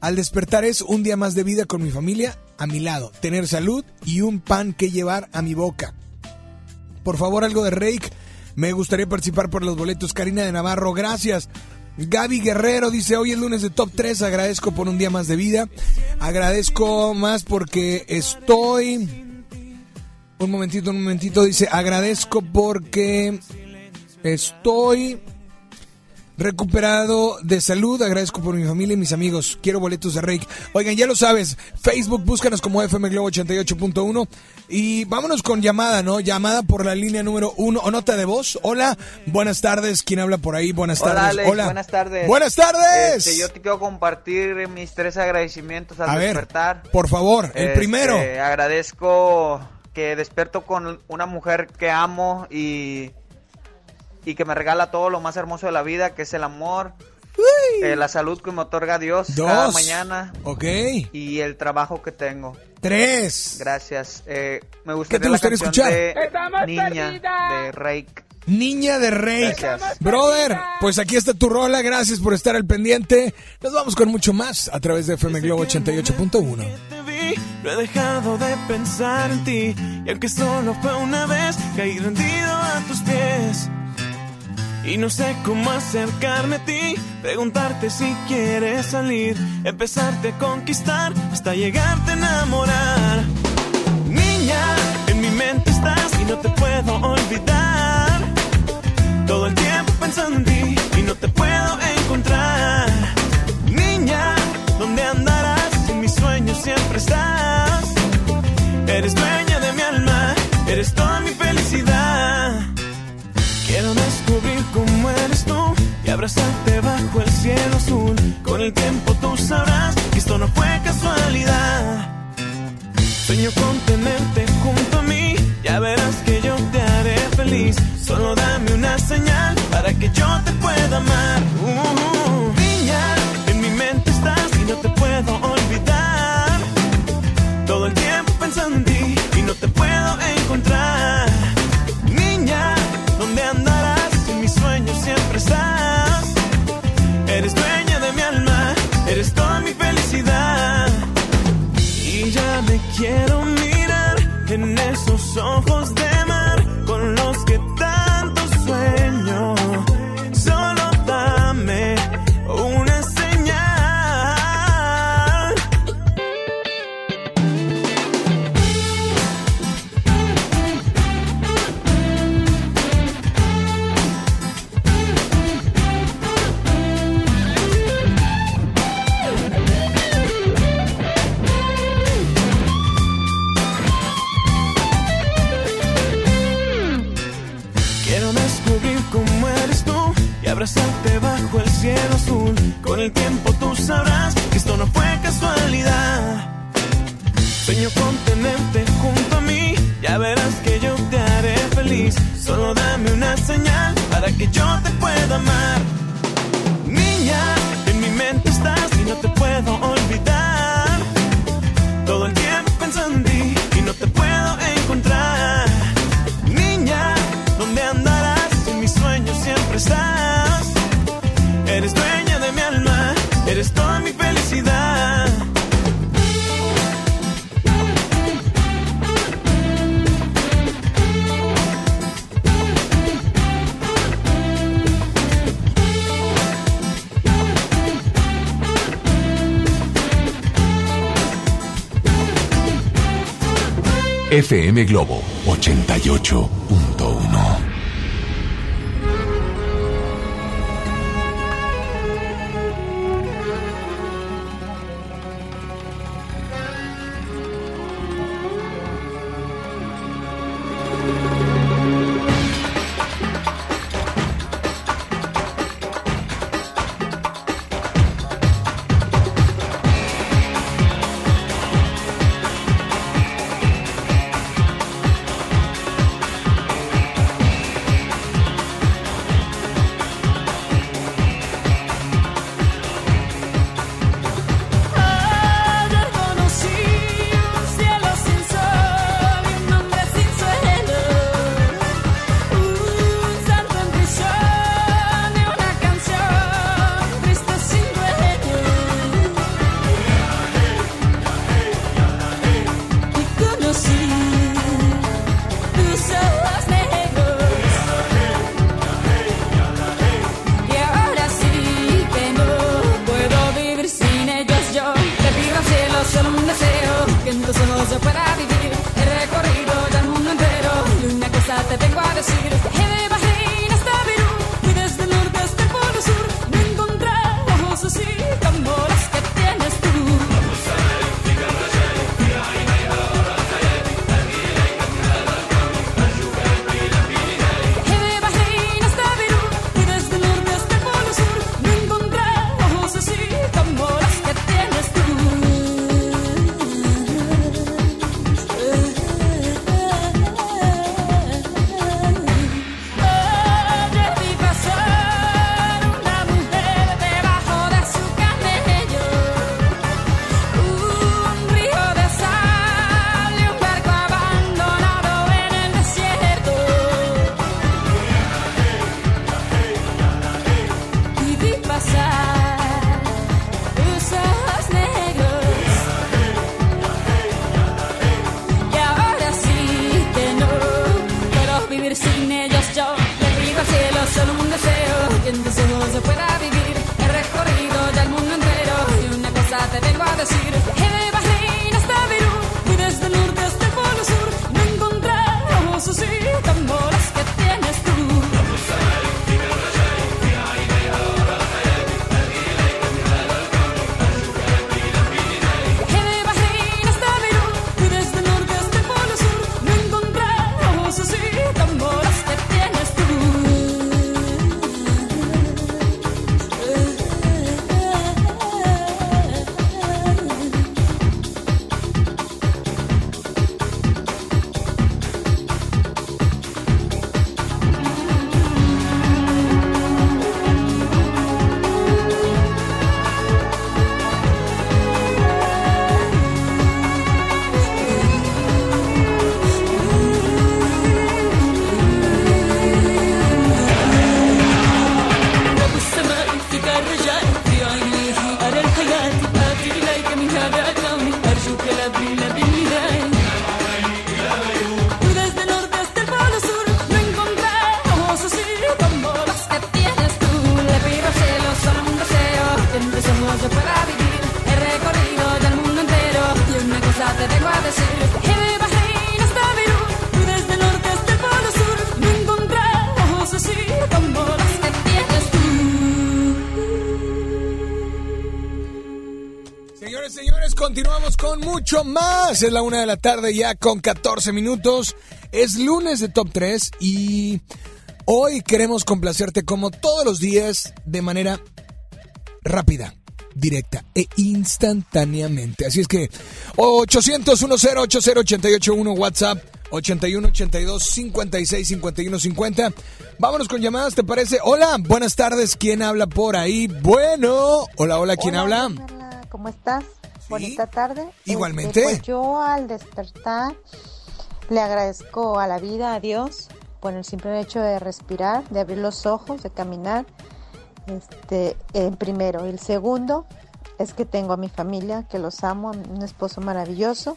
al despertar es un día más de vida con mi familia a mi lado, tener salud y un pan que llevar a mi boca. Por favor, algo de Rake. Me gustaría participar por los boletos. Karina de Navarro, gracias. Gaby Guerrero dice, hoy el lunes de Top 3, agradezco por un día más de vida. Agradezco más porque estoy... Un momentito, un momentito, dice, agradezco porque estoy recuperado de salud. Agradezco por mi familia y mis amigos. Quiero boletos de Rake. Oigan, ya lo sabes, Facebook, búscanos como FM Globo 88.1 y vámonos con llamada, ¿no? Llamada por la línea número uno o nota de voz. Hola, buenas tardes. ¿Quién habla por ahí? Buenas Hola, tardes. Alex, Hola. buenas tardes. Buenas tardes. Este, yo te quiero compartir mis tres agradecimientos al A ver, despertar. por favor, el Este, primero. Agradezco que despierto con una mujer que amo y, y que me regala todo lo más hermoso de la vida, que es el amor, eh, la salud que me otorga Dios cada Dos. mañana Ok. y el trabajo que tengo. Tres. Gracias. Eh, me ¿Qué gustaría te la gustaría canción escuchar? de Estamos Niña perdidas. de Rake. Niña de Rey. Gracias. Brother, pues aquí está tu rola. Gracias por estar al pendiente. Nos vamos con mucho más a través de FM Globo 88.1. te vi, no he dejado de pensar en ti. Y aunque solo fue una vez, caí rendido a tus pies. Y no sé cómo acercarme a ti, preguntarte si quieres salir, empezarte a conquistar hasta llegarte a enamorar. Niña, en mi mente estás y no te puedo olvidar. Todo el tiempo pensando en ti FM Globo 88.1. con mucho más. Es la una de la tarde ya con 14 minutos. Es lunes de Top 3 y Hoy queremos complacerte como todos los días de manera rápida, directa e instantáneamente. Así es que 800 10 80881 WhatsApp 81 82 56 51 50. Vámonos con llamadas, ¿te parece? Hola, buenas tardes. ¿Quién habla por ahí? Bueno, hola, hola, ¿quién Hola, habla? Carla, ¿Cómo estás? Bonita tarde. Igualmente. Este, pues yo al despertar le agradezco a la vida, a Dios, por el simple hecho de respirar, de abrir los ojos, de caminar. Este, el primero. El segundo es que tengo a mi familia, que los amo, a un esposo maravilloso.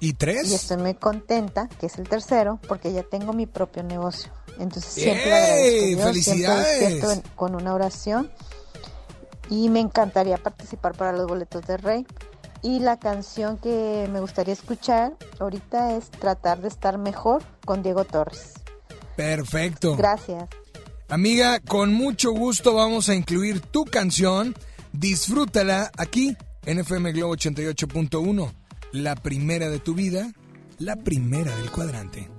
¿Y tres? Y estoy muy contenta, que es el tercero, porque ya tengo mi propio negocio. Entonces siempre agradezco a Dios, ¡Felicidades! siempre despierto en- con una oración. Y me encantaría participar para los boletos de Rey. Y la canción que me gustaría escuchar ahorita es Tratar de estar mejor con Diego Torres. Perfecto. Gracias. Amiga, con mucho gusto vamos a incluir tu canción. Disfrútala aquí en FM Globo 88.1. La primera de tu vida, la primera del cuadrante.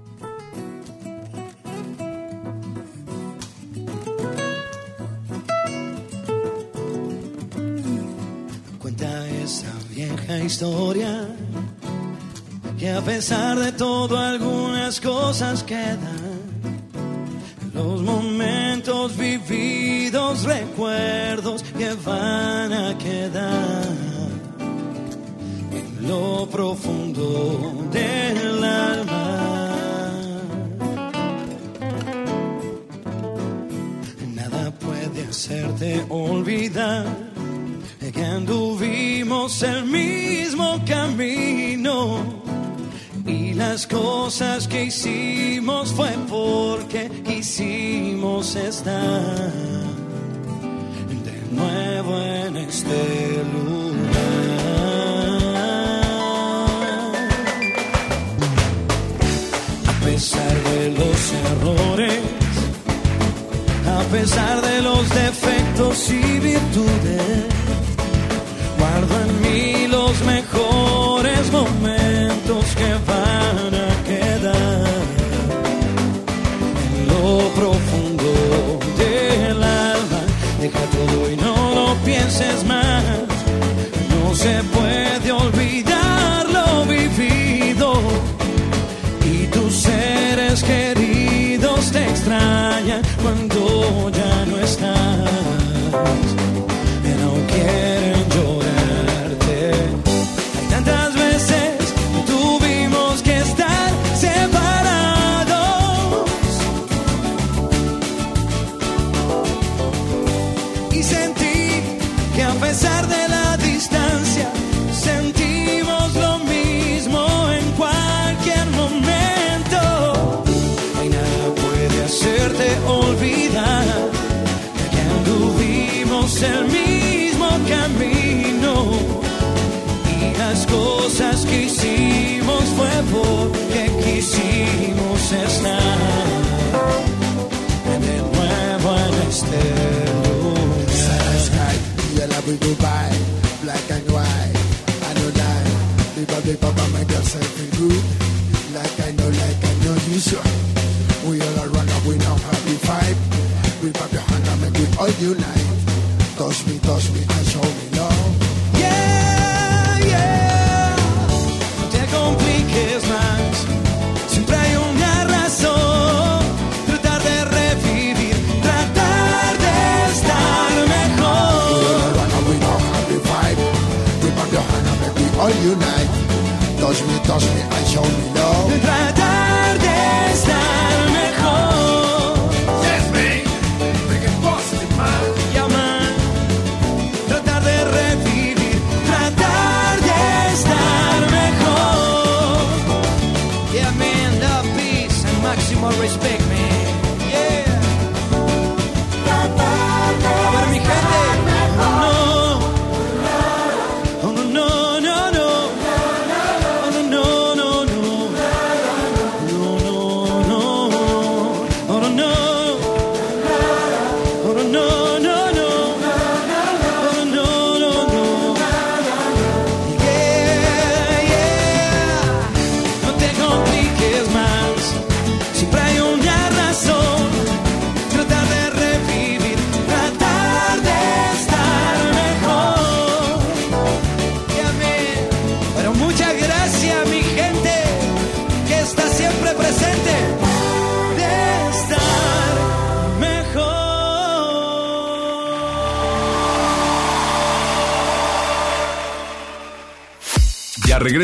Vieja historia que a pesar de todo algunas cosas quedan. Los momentos vividos, recuerdos que van a quedar en lo profundo del alma. Nada puede hacerte olvidar que anduvimos el mismo camino y las cosas que hicimos fue porque quisimos estar de nuevo en este lugar. A pesar de los errores, a pesar de los defectos y virtudes guardo en mí los mejores momentos que van a quedar en lo profundo del alma. Deja todo y no lo pienses más. Cosas que hicimos fue porque Touch me, touch me and show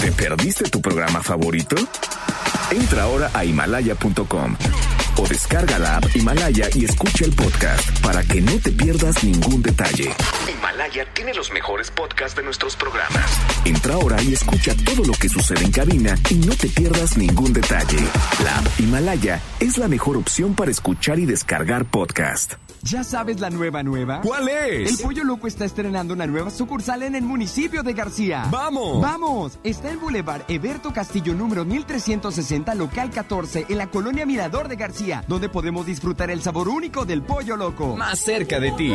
¿Te perdiste tu programa favorito? Entra ahora a himalaya.com o descarga la app Himalaya y escucha el podcast para que no te pierdas ningún detalle. Himalaya tiene los mejores podcasts de nuestros programas. Entra ahora y escucha todo lo que sucede en cabina y no te pierdas ningún detalle. La app Himalaya es la mejor opción para escuchar y descargar podcast. ¿Ya sabes la nueva nueva? ¿Cuál es? El Pollo Loco está estrenando una nueva sucursal en el municipio de García. ¡Vamos! ¡Vamos! Está en Boulevard Eberto Castillo número 1360, local 14, en la colonia Mirador de García, donde podemos disfrutar el sabor único del Pollo Loco. Más cerca de ti.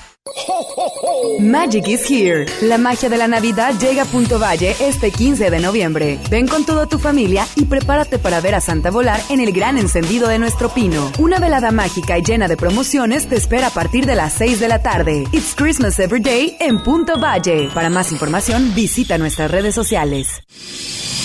Magic is here. La magia de la Navidad llega a Punto Valle este 15 de noviembre. Ven con toda tu familia y prepárate para ver a Santa volar en el gran encendido de nuestro pino. Una velada mágica y llena de promociones te espera a partir de las 6 de la tarde. It's Christmas Every Day en Punto Valle. Para más información, visita nuestras redes sociales.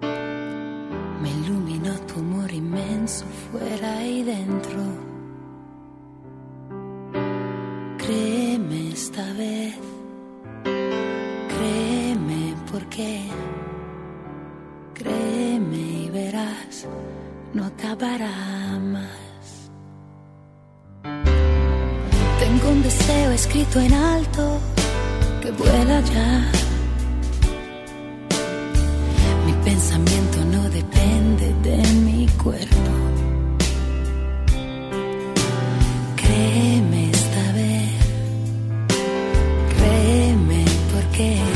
me iluminó tu amor inmenso fuera y dentro. Créeme esta vez, créeme porque, créeme y verás, no acabará más. Tengo un deseo escrito en alto que vuela ya. Pensamiento no depende de mi cuerpo. Créeme esta vez, créeme porque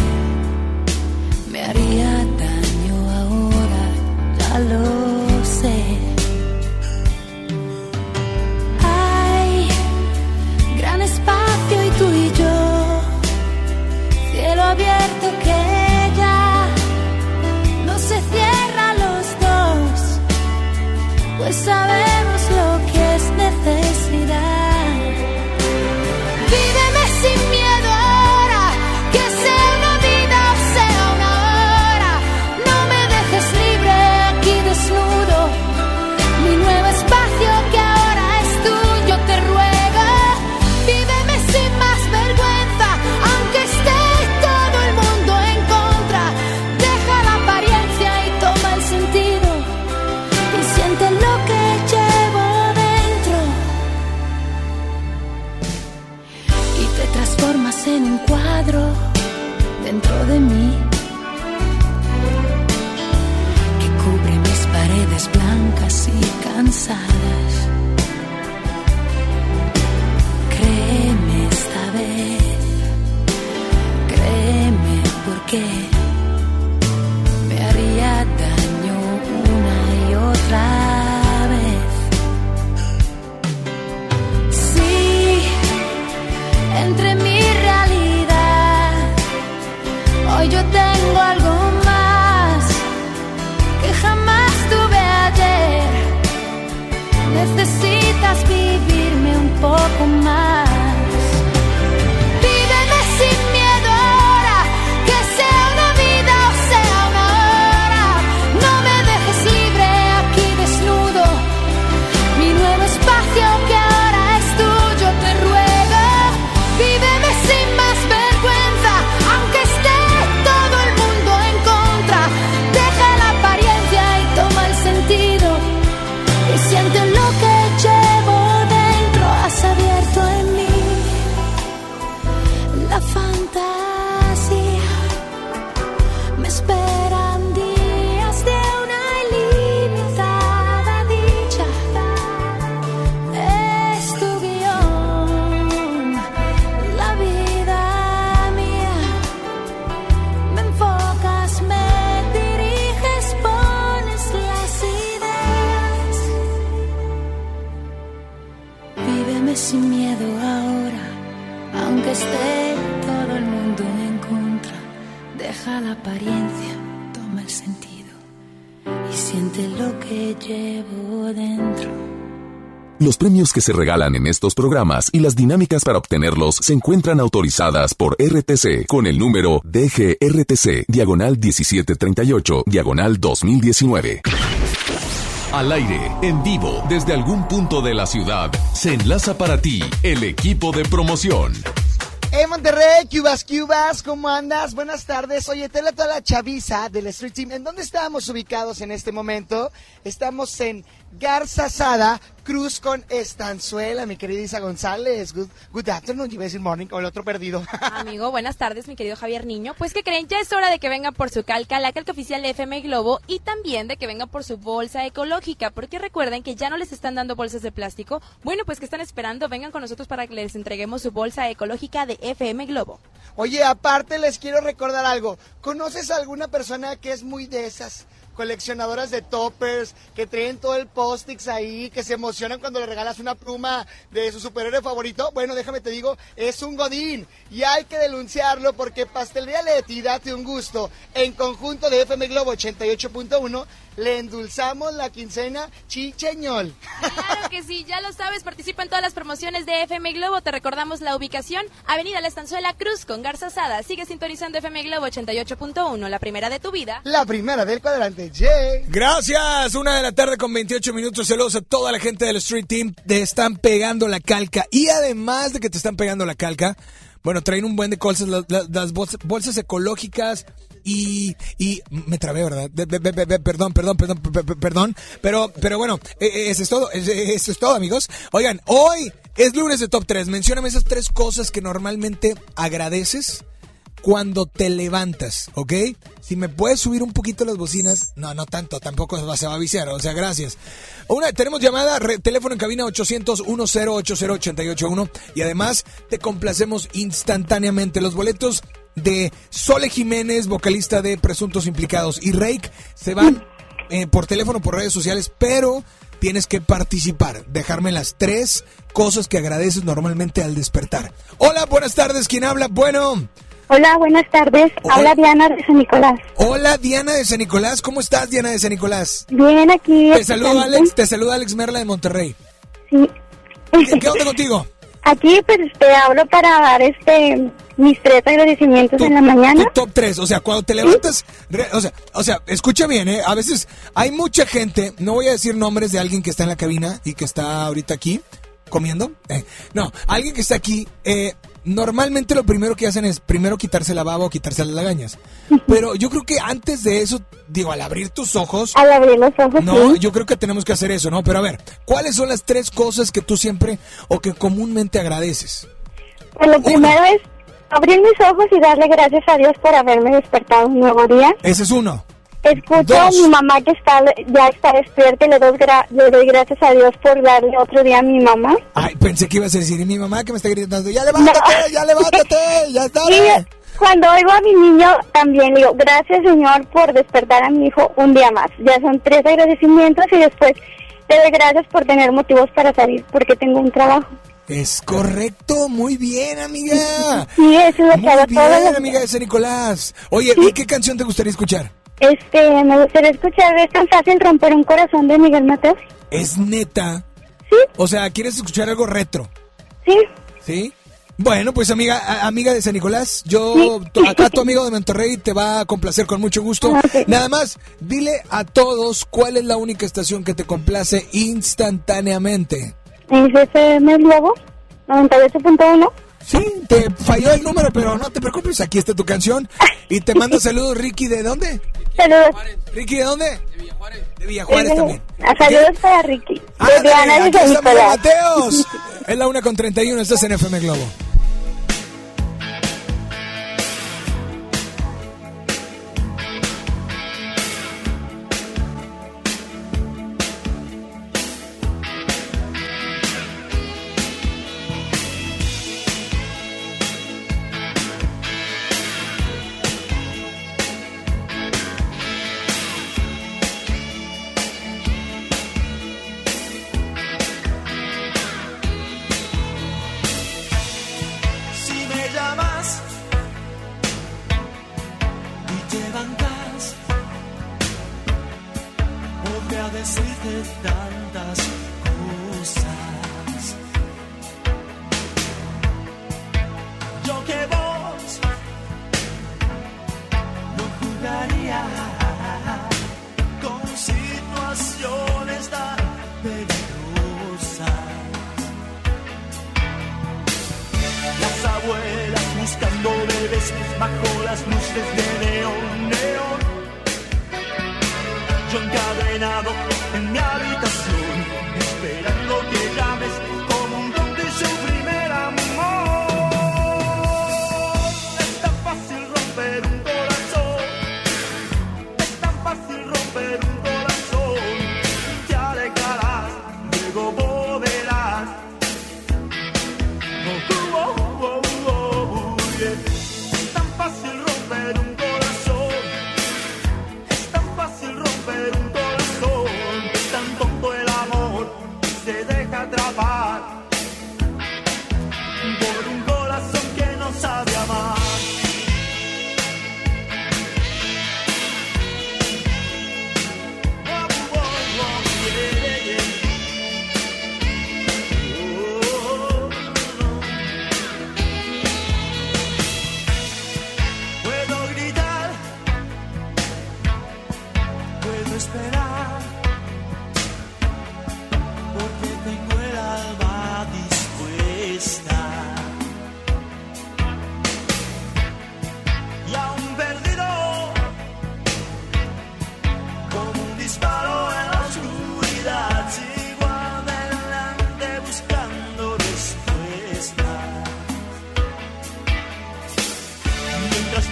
porque me haría daño una y otra vez. Sí, entre mi realidad, hoy yo tengo algo más que jamás tuve ayer. Necesitas vivirme un poco más. Que se regalan en estos programas y las dinámicas para obtenerlos se encuentran autorizadas por RTC con el número DGRTC, diagonal 1738, diagonal 2019. Al aire, en vivo, desde algún punto de la ciudad, se enlaza para ti el equipo de promoción. Hey Monterrey, Cubas, Cubas, ¿cómo andas? Buenas tardes. Oye, te la toda la chaviza del Street Team. ¿En dónde estamos ubicados en este momento? Estamos en Garza Sada, Cruz con Estanzuela, mi querida Isa González. Good, good afternoon, iba a decir morning, o el otro perdido. Amigo, buenas tardes, mi querido Javier Niño. Pues que creen, ya es hora de que venga por su calca, la calca oficial de FM Globo, y también de que venga por su bolsa ecológica, porque recuerden que ya no les están dando bolsas de plástico. Bueno, pues que están esperando, vengan con nosotros para que les entreguemos su bolsa ecológica de FM Globo. Oye, aparte les quiero recordar algo. ¿Conoces a alguna persona que es muy de esas? Coleccionadoras de toppers que traen todo el postix ahí, que se emocionan cuando le regalas una pluma de su superhéroe favorito. Bueno, déjame te digo, es un godín y hay que denunciarlo porque Pastelería Leti, date un gusto. En conjunto de FM Globo 88.1 le endulzamos la quincena chicheñol. Claro que sí, ya lo sabes, participa en todas las promociones de FM Globo. Te recordamos la ubicación, Avenida La Estanzuela Cruz con Garza Sada. Sigue sintonizando FM Globo 88.1, la primera de tu vida. La primera del cuadrante, Jay. Gracias, una de la tarde con 28 minutos. Saludos a toda la gente del Street Team. Te están pegando la calca. Y además de que te están pegando la calca, bueno, traen un buen de cosas, las, las- las bolsas, bolsas ecológicas y, y me trabé, ¿verdad? Perdón, perdón, perdón, pe- pe- perdón. Pero, pero bueno, eh, eh, eso es todo, eh, eso es todo, amigos. Oigan, hoy es lunes de Top 3. Mencióname esas tres cosas que normalmente agradeces cuando te levantas, ¿ok? Si me puedes subir un poquito las bocinas, no, no tanto, tampoco se va, se va a viciar, o sea, gracias. Una, tenemos llamada, re- teléfono en cabina 800-1080-881 y además te complacemos instantáneamente. Los boletos de Sole Jiménez, vocalista de Presuntos Implicados, y Rake se van eh, por teléfono, por redes sociales, pero tienes que participar, dejarme las tres cosas que agradeces normalmente al despertar. Hola, buenas tardes, ¿quién habla? Bueno. Hola, buenas tardes. Habla Diana de San Nicolás. Hola Diana de San Nicolás, ¿cómo estás Diana de San Nicolás? Bien, aquí. Te saludo escuchando. Alex, te saluda Alex Merla de Monterrey. Sí. ¿Qué, qué onda contigo? Aquí, pues, te hablo para dar este mis tres agradecimientos en la mañana. Tu top 3, o sea, cuando te levantas, re- o sea, o sea, escucha bien, ¿eh? A veces hay mucha gente, no voy a decir nombres de alguien que está en la cabina y que está ahorita aquí comiendo. eh, no, alguien que está aquí, eh, normalmente lo primero que hacen es primero quitarse la baba o quitarse las lagañas. Pero yo creo que antes de eso, digo, al abrir tus ojos... Al abrir los ojos, No, sí. yo creo que tenemos que hacer eso, ¿no? Pero a ver, ¿cuáles son las tres cosas que tú siempre o que comúnmente agradeces? Pues lo primero es abrir mis ojos y darle gracias a Dios por haberme despertado un nuevo día. Ese es uno. Escucho a mi mamá que está ya está despierta y le doy, le doy gracias a Dios por darle otro día a mi mamá. Ay, pensé que ibas a decir, y mi mamá que me está gritando, ya levántate, ya levántate, ya está. Cuando oigo a mi niño también digo, gracias Señor por despertar a mi hijo un día más. Ya son tres agradecimientos y después le doy gracias por tener motivos para salir porque tengo un trabajo. Es correcto, muy bien, amiga. Sí, eso es lo que Muy bien, amiga de San Nicolás. Oye, ¿y qué canción te gustaría escuchar? Este, me gustaría escuchar Es tan fácil romper un corazón de Miguel Mateos. ¿Es neta? Sí. O sea, ¿quieres escuchar algo retro? Sí. ¿Sí? Bueno, pues amiga, a- amiga de San Nicolás, yo, tu- acá tu amigo de Monterrey te va a complacer con mucho gusto. Nada más, dile a todos cuál es la única estación que te complace instantáneamente. Es FM Globo 98.1. Sí, te falló el número, pero no te preocupes, aquí está tu canción. Y te manda saludos, Ricky, ¿de dónde? Saludos. Ricky, ¿de dónde? De Villajuárez también. A saludos para Ricky. De Ándale, Diana de. Mateos. Es la una con 31, estás en FM Globo.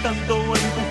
等到温故。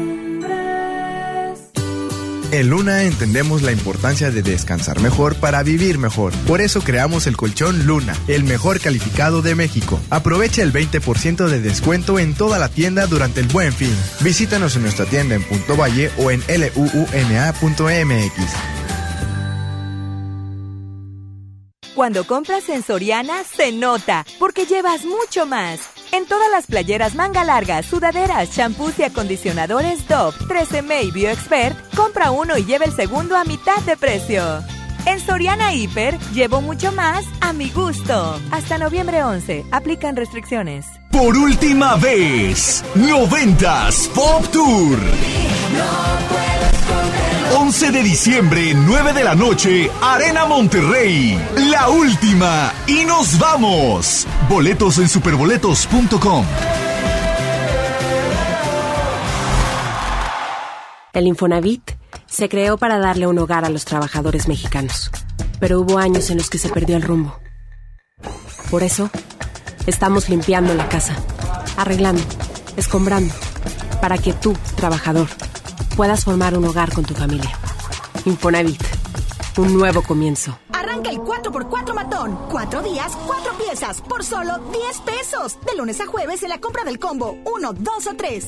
En Luna entendemos la importancia de descansar mejor para vivir mejor. Por eso creamos el colchón Luna, el mejor calificado de México. Aprovecha el 20% de descuento en toda la tienda durante el buen fin. Visítanos en nuestra tienda en Punto Valle o en luuna.mx. Cuando compras en Soriana, se nota, porque llevas mucho más. En todas las playeras manga larga, sudaderas, champús y acondicionadores Dove, 13M y BioExpert, compra uno y lleva el segundo a mitad de precio. En Soriana Hiper, llevo mucho más a mi gusto. Hasta noviembre 11, aplican restricciones. Por última vez, 90s Pop Tour. 11 de diciembre, 9 de la noche, Arena Monterrey. La última. Y nos vamos. Boletos en superboletos.com. El Infonavit se creó para darle un hogar a los trabajadores mexicanos, pero hubo años en los que se perdió el rumbo. Por eso, estamos limpiando la casa, arreglando, escombrando, para que tú, trabajador, puedas formar un hogar con tu familia. Infonavit, un nuevo comienzo. Arranca el 4x4 matón. Cuatro días, cuatro piezas, por solo 10 pesos. De lunes a jueves en la compra del combo 1, 2 o 3.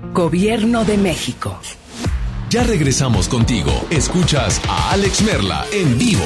Gobierno de México. Ya regresamos contigo. Escuchas a Alex Merla en vivo.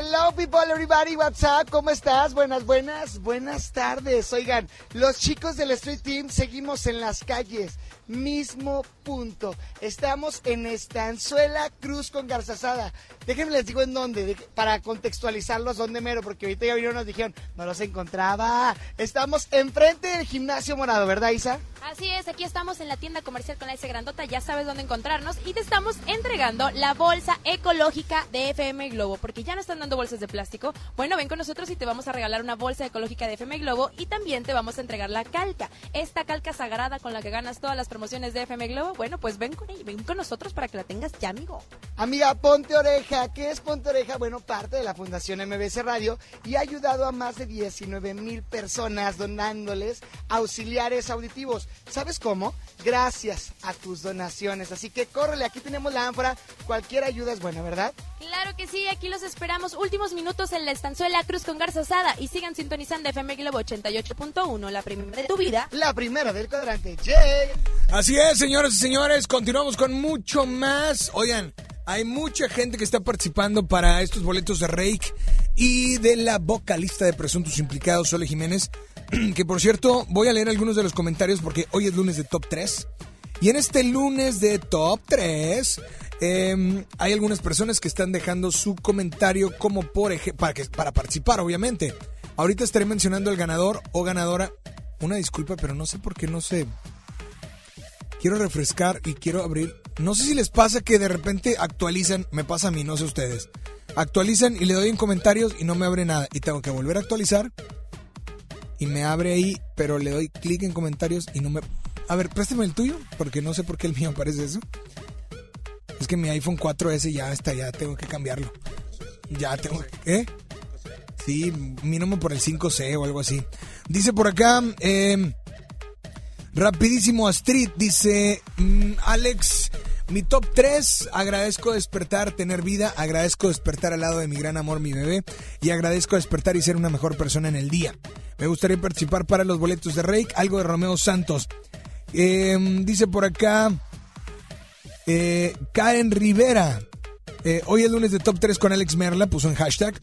Hello people, everybody, what's up? ¿Cómo estás? Buenas, buenas, buenas tardes. Oigan, los chicos del Street Team seguimos en las calles. Mismo punto. Estamos en Estanzuela Cruz con Garzazada. Déjenme les digo en dónde, de- para contextualizarlos dónde mero, porque ahorita ya vieron, nos dijeron, no los encontraba. Estamos enfrente del gimnasio morado, ¿verdad, Isa? Así es, aquí estamos en la tienda comercial con la S grandota, ya sabes dónde encontrarnos y te estamos entregando la bolsa ecológica de FM Globo, porque ya no están dando bolsas de plástico. Bueno, ven con nosotros y te vamos a regalar una bolsa ecológica de FM Globo y también te vamos a entregar la calca, esta calca sagrada con la que ganas todas las promociones de FM Globo. Bueno, pues ven con ven con nosotros para que la tengas ya, amigo. Amiga, ponte oreja. ¿Qué es ponte oreja? Bueno, parte de la Fundación MBC Radio y ha ayudado a más de 19 mil personas donándoles auxiliares auditivos. ¿Sabes cómo? Gracias a tus donaciones. Así que córrele, aquí tenemos la ánfora. Cualquier ayuda es buena, ¿verdad? Claro que sí, aquí los esperamos. Últimos minutos en la estanzuela Cruz con Garza Osada y sigan sintonizando FM Globo 88.1, la primera de tu vida. La primera del cuadrante. Yeah. Así es, señoras y señores, continuamos con mucho más. Oigan, hay mucha gente que está participando para estos boletos de Rake y de la vocalista de Presuntos Implicados, Sole Jiménez, que por cierto, voy a leer algunos de los comentarios porque hoy es lunes de Top 3. Y en este lunes de Top 3 eh, hay algunas personas que están dejando su comentario como por ejemplo, para, para participar, obviamente. Ahorita estaré mencionando el ganador o ganadora. Una disculpa, pero no sé por qué no sé quiero refrescar y quiero abrir. No sé si les pasa que de repente actualizan, me pasa a mí, no sé ustedes. Actualizan y le doy en comentarios y no me abre nada. Y tengo que volver a actualizar y me abre ahí, pero le doy clic en comentarios y no me... A ver, préstame el tuyo, porque no sé por qué el mío aparece eso. Es que mi iPhone 4S ya está, ya tengo que cambiarlo. Ya tengo que... ¿Eh? Sí, mínimo por el 5C o algo así. Dice por acá... Eh, Rapidísimo Astrid dice, mm, Alex, mi top 3, agradezco despertar, tener vida, agradezco despertar al lado de mi gran amor, mi bebé, y agradezco despertar y ser una mejor persona en el día. Me gustaría participar para los boletos de Rake, algo de Romeo Santos. Eh, dice por acá, eh, Karen Rivera, eh, hoy es lunes de top 3 con Alex Merla, puso en hashtag.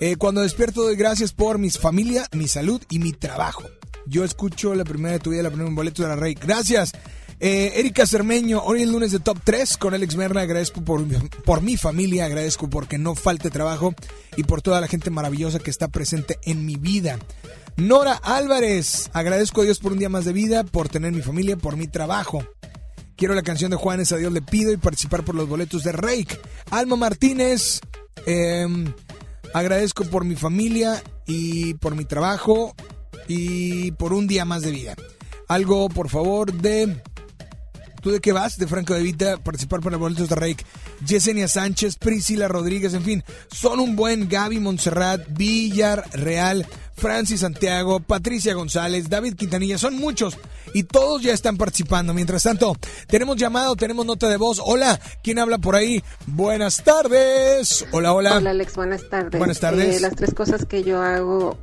Eh, cuando despierto doy gracias por mi familia, mi salud y mi trabajo. Yo escucho la primera de tu vida, la primera en boleto de la Rey. Gracias. Eh, Erika Cermeño, hoy es lunes de top 3 con Alex Merla. Agradezco por, por mi familia, agradezco porque no falte trabajo y por toda la gente maravillosa que está presente en mi vida. Nora Álvarez, agradezco a Dios por un día más de vida, por tener mi familia, por mi trabajo. Quiero la canción de Juanes, a Dios le pido y participar por los boletos de Rake. Alma Martínez, eh, agradezco por mi familia y por mi trabajo y por un día más de vida. Algo, por favor, de... ¿Tú de qué vas? De Franco de Vita, participar para los boletos de Rake. Yesenia Sánchez, Priscila Rodríguez, en fin, son un buen Gaby Montserrat, Villar Real, Francis Santiago, Patricia González, David Quintanilla, son muchos y todos ya están participando. Mientras tanto, tenemos llamado, tenemos nota de voz. Hola, ¿quién habla por ahí? Buenas tardes. Hola, hola. Hola Alex, buenas tardes. Buenas tardes. Eh, las tres cosas que yo hago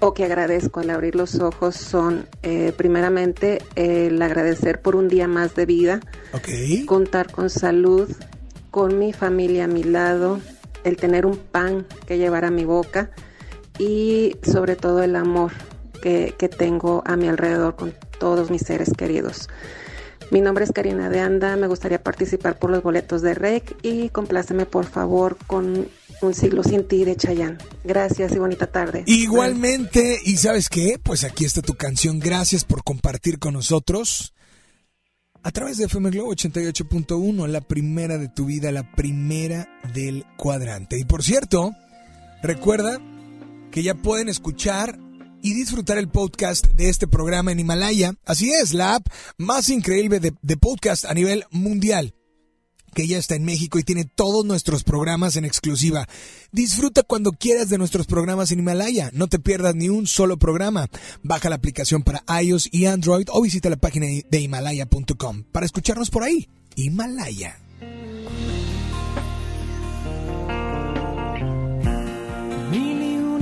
o que agradezco al abrir los ojos son eh, primeramente el agradecer por un día más de vida, contar con salud, con mi familia a mi lado, el tener un pan que llevar a mi boca y sobre todo el amor que, que tengo a mi alrededor con todos mis seres queridos. Mi nombre es Karina de Anda, me gustaría participar por los boletos de REC y compláceme por favor con Un siglo sin ti de Chayanne. Gracias y bonita tarde. Igualmente, ¿y sabes qué? Pues aquí está tu canción. Gracias por compartir con nosotros. A través de FM Globo 88.1, la primera de tu vida, la primera del cuadrante. Y por cierto, recuerda que ya pueden escuchar y disfrutar el podcast de este programa en Himalaya. Así es, la app más increíble de, de podcast a nivel mundial que ya está en México y tiene todos nuestros programas en exclusiva. Disfruta cuando quieras de nuestros programas en Himalaya. No te pierdas ni un solo programa. Baja la aplicación para iOS y Android o visita la página de himalaya.com para escucharnos por ahí. Himalaya.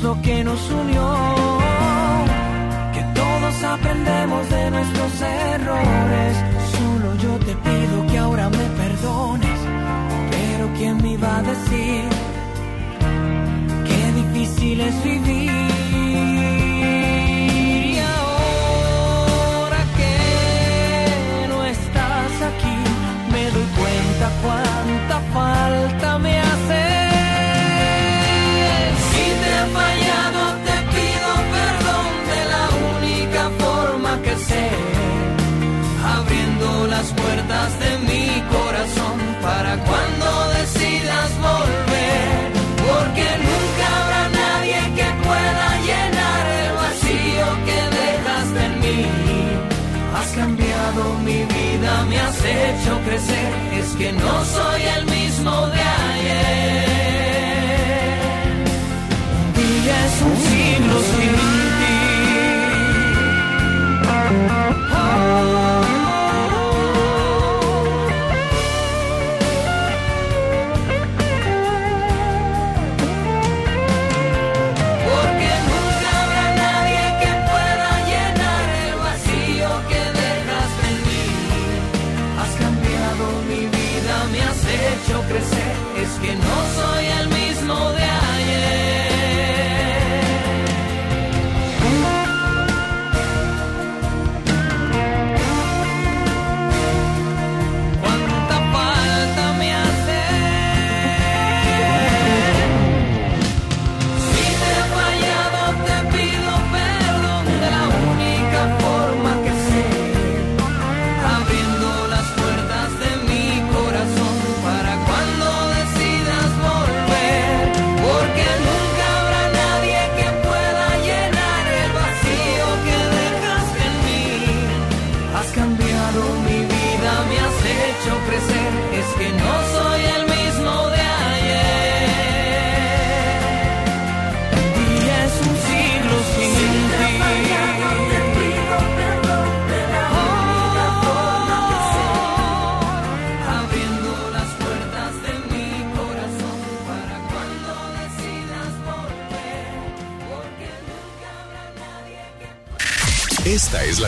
Lo que nos unió. Que todos aprendemos de nuestros errores. Solo yo te pido que ahora me perdones. Pero ¿quién me iba a decir qué difícil es vivir? Cambiado mi vida, me has hecho crecer, es que no soy el mismo de ayer. Un día es un siglo sin ti. Porque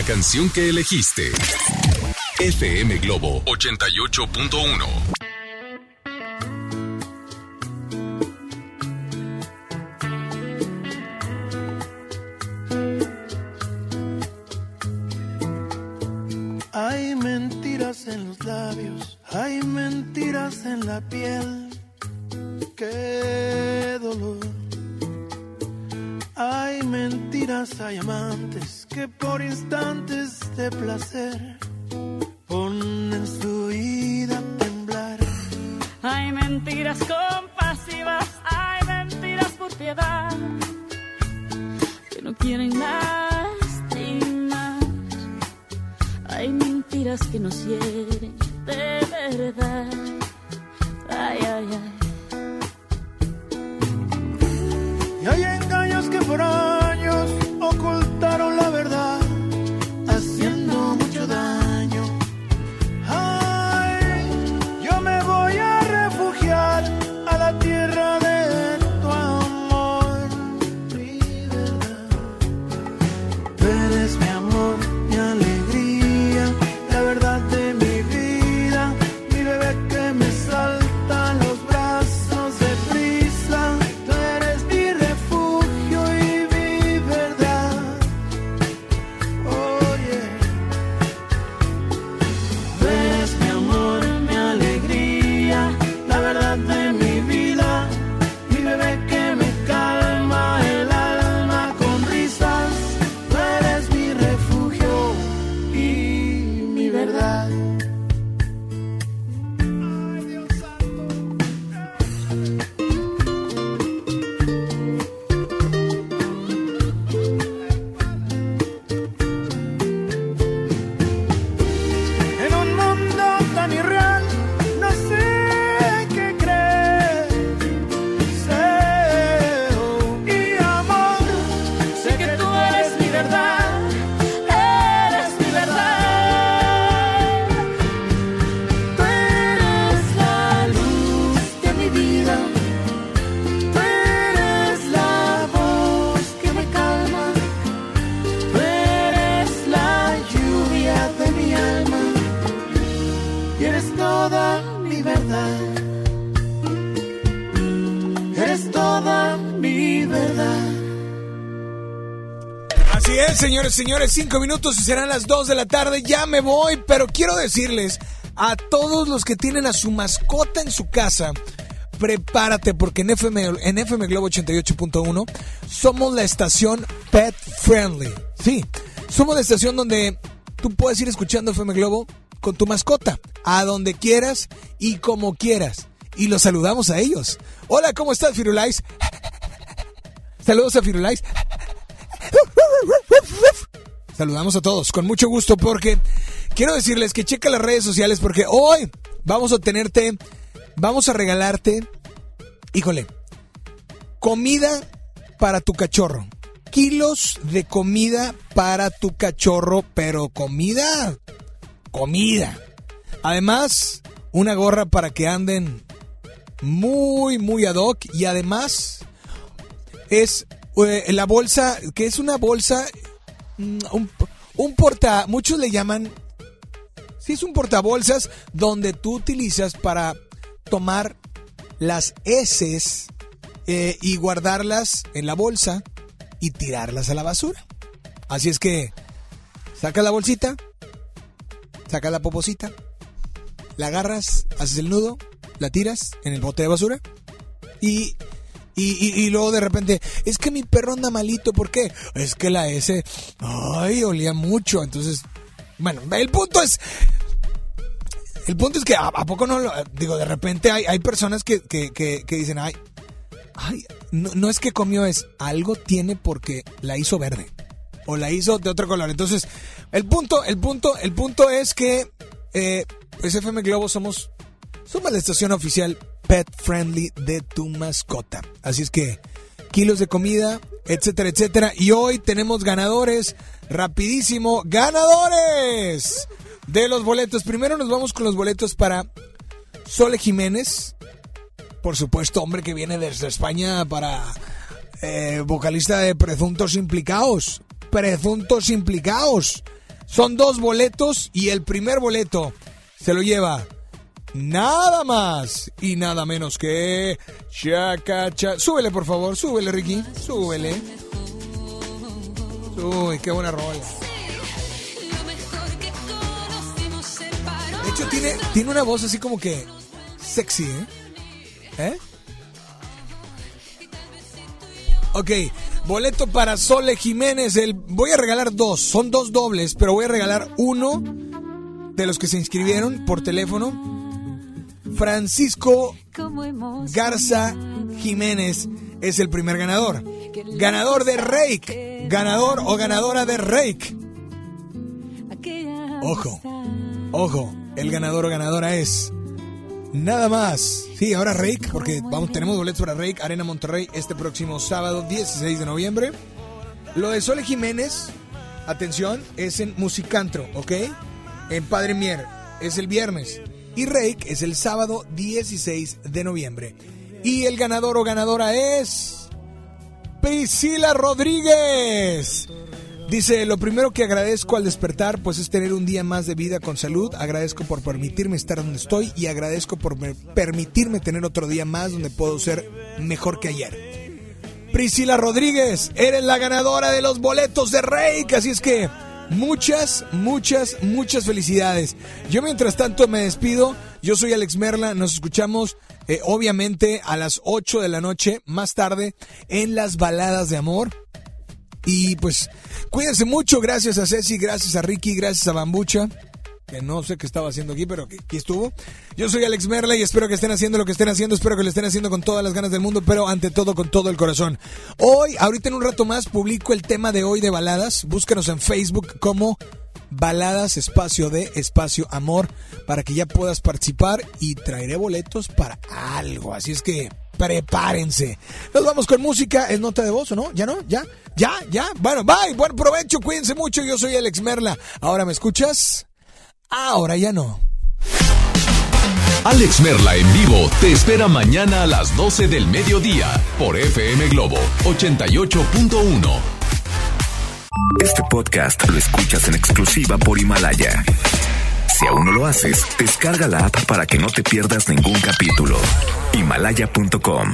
canción que elegiste. FM Globo 88.1. Hay mentiras en los labios, hay mentiras en la piel. Qué dolor. Hay mentiras, por instantes de placer Señores, señores, cinco minutos y serán las dos de la tarde. Ya me voy, pero quiero decirles a todos los que tienen a su mascota en su casa, prepárate porque en FM, en FM Globo 88.1 somos la estación Pet Friendly. Sí, somos la estación donde tú puedes ir escuchando FM Globo con tu mascota, a donde quieras y como quieras. Y los saludamos a ellos. Hola, ¿cómo estás, Firulais? Saludos a Firulais. Saludamos a todos con mucho gusto porque quiero decirles que checa las redes sociales porque hoy vamos a tenerte, vamos a regalarte, híjole, comida para tu cachorro. Kilos de comida para tu cachorro, pero comida, comida. Además, una gorra para que anden muy, muy ad hoc y además es eh, la bolsa, que es una bolsa, un, un porta, muchos le llaman, sí es un portabolsas donde tú utilizas para tomar las heces eh, y guardarlas en la bolsa y tirarlas a la basura. Así es que saca la bolsita, saca la poposita, la agarras, haces el nudo, la tiras en el bote de basura y y, y- y luego de repente, es que mi perro anda malito, ¿por qué? Es que la S, ay, olía mucho. Entonces, bueno, el punto es, el punto es que a, poco no lo, digo, de repente hay, hay personas que, que, que, dicen, ay, ay, no, es que comió, es algo tiene porque la hizo verde o la hizo de otro color. Entonces, el punto, el punto, el punto es que, eh, pues Globo somos, somos la estación oficial pet friendly de tu mascota. Así es que, kilos de comida, etcétera, etcétera. Y hoy tenemos ganadores, rapidísimo, ganadores de los boletos. Primero nos vamos con los boletos para Sole Jiménez, por supuesto, hombre que viene desde España para eh, vocalista de Presuntos Implicados. presuntos implicados. Son dos boletos y el primer boleto se lo lleva nada más y nada menos que Chacacha. Súbele, por favor, súbele, Ricky. Súbele. Uy, qué buena rola. De hecho, tiene, tiene una voz así como que sexy, ¿eh? ¿Eh? Ok, boleto para Sole Jiménez. El, voy a regalar dos, son dos dobles, pero voy a regalar uno de los que se inscribieron por teléfono. Francisco Garza Jiménez es el primer ganador. Ganador de Rake. Ganador o ganadora de Rake. Ojo, ojo, el ganador o ganadora es nada más. Sí, ahora Rake, porque vamos, tenemos boletos para Rake, Arena Monterrey, este próximo sábado 16 de noviembre. Lo de Sole Jiménez, atención, es en Musicantro, ¿ok? En Padre Mier, es el viernes. Y Rake es el sábado 16 de noviembre. Y el ganador o ganadora es. Priscila Rodríguez. Dice, lo primero que agradezco al despertar pues es tener un día más de vida con salud, agradezco por permitirme estar donde estoy y agradezco por me- permitirme tener otro día más donde puedo ser mejor que ayer. Priscila Rodríguez, eres la ganadora de los boletos de Reik, así es que muchas, muchas, muchas felicidades. Yo mientras tanto me despido, yo soy Alex Merla, nos escuchamos eh, obviamente a las 8 de la noche, más tarde, en las baladas de amor. Y pues cuídense mucho, gracias a Ceci, gracias a Ricky, gracias a Bambucha, que no sé qué estaba haciendo aquí, pero aquí estuvo. Yo soy Alex Merla y espero que estén haciendo lo que estén haciendo, espero que lo estén haciendo con todas las ganas del mundo, pero ante todo con todo el corazón. Hoy, ahorita en un rato más, publico el tema de hoy de baladas, búscanos en Facebook como Baladas Espacio de Espacio Amor para que ya puedas participar y traeré boletos para algo, así es que prepárense. Nos vamos con música, es nota de voz o no? ¿Ya no? ¿Ya? ¿Ya? ¿Ya? Bueno, bye, buen provecho, cuídense mucho, yo soy Alex Merla. ¿Ahora me escuchas? Ahora ya no. Alex Merla en vivo te espera mañana a las 12 del mediodía por FM Globo 88.1. Este podcast lo escuchas en exclusiva por Himalaya. Si aún no lo haces, descarga la app para que no te pierdas ningún capítulo. Himalaya.com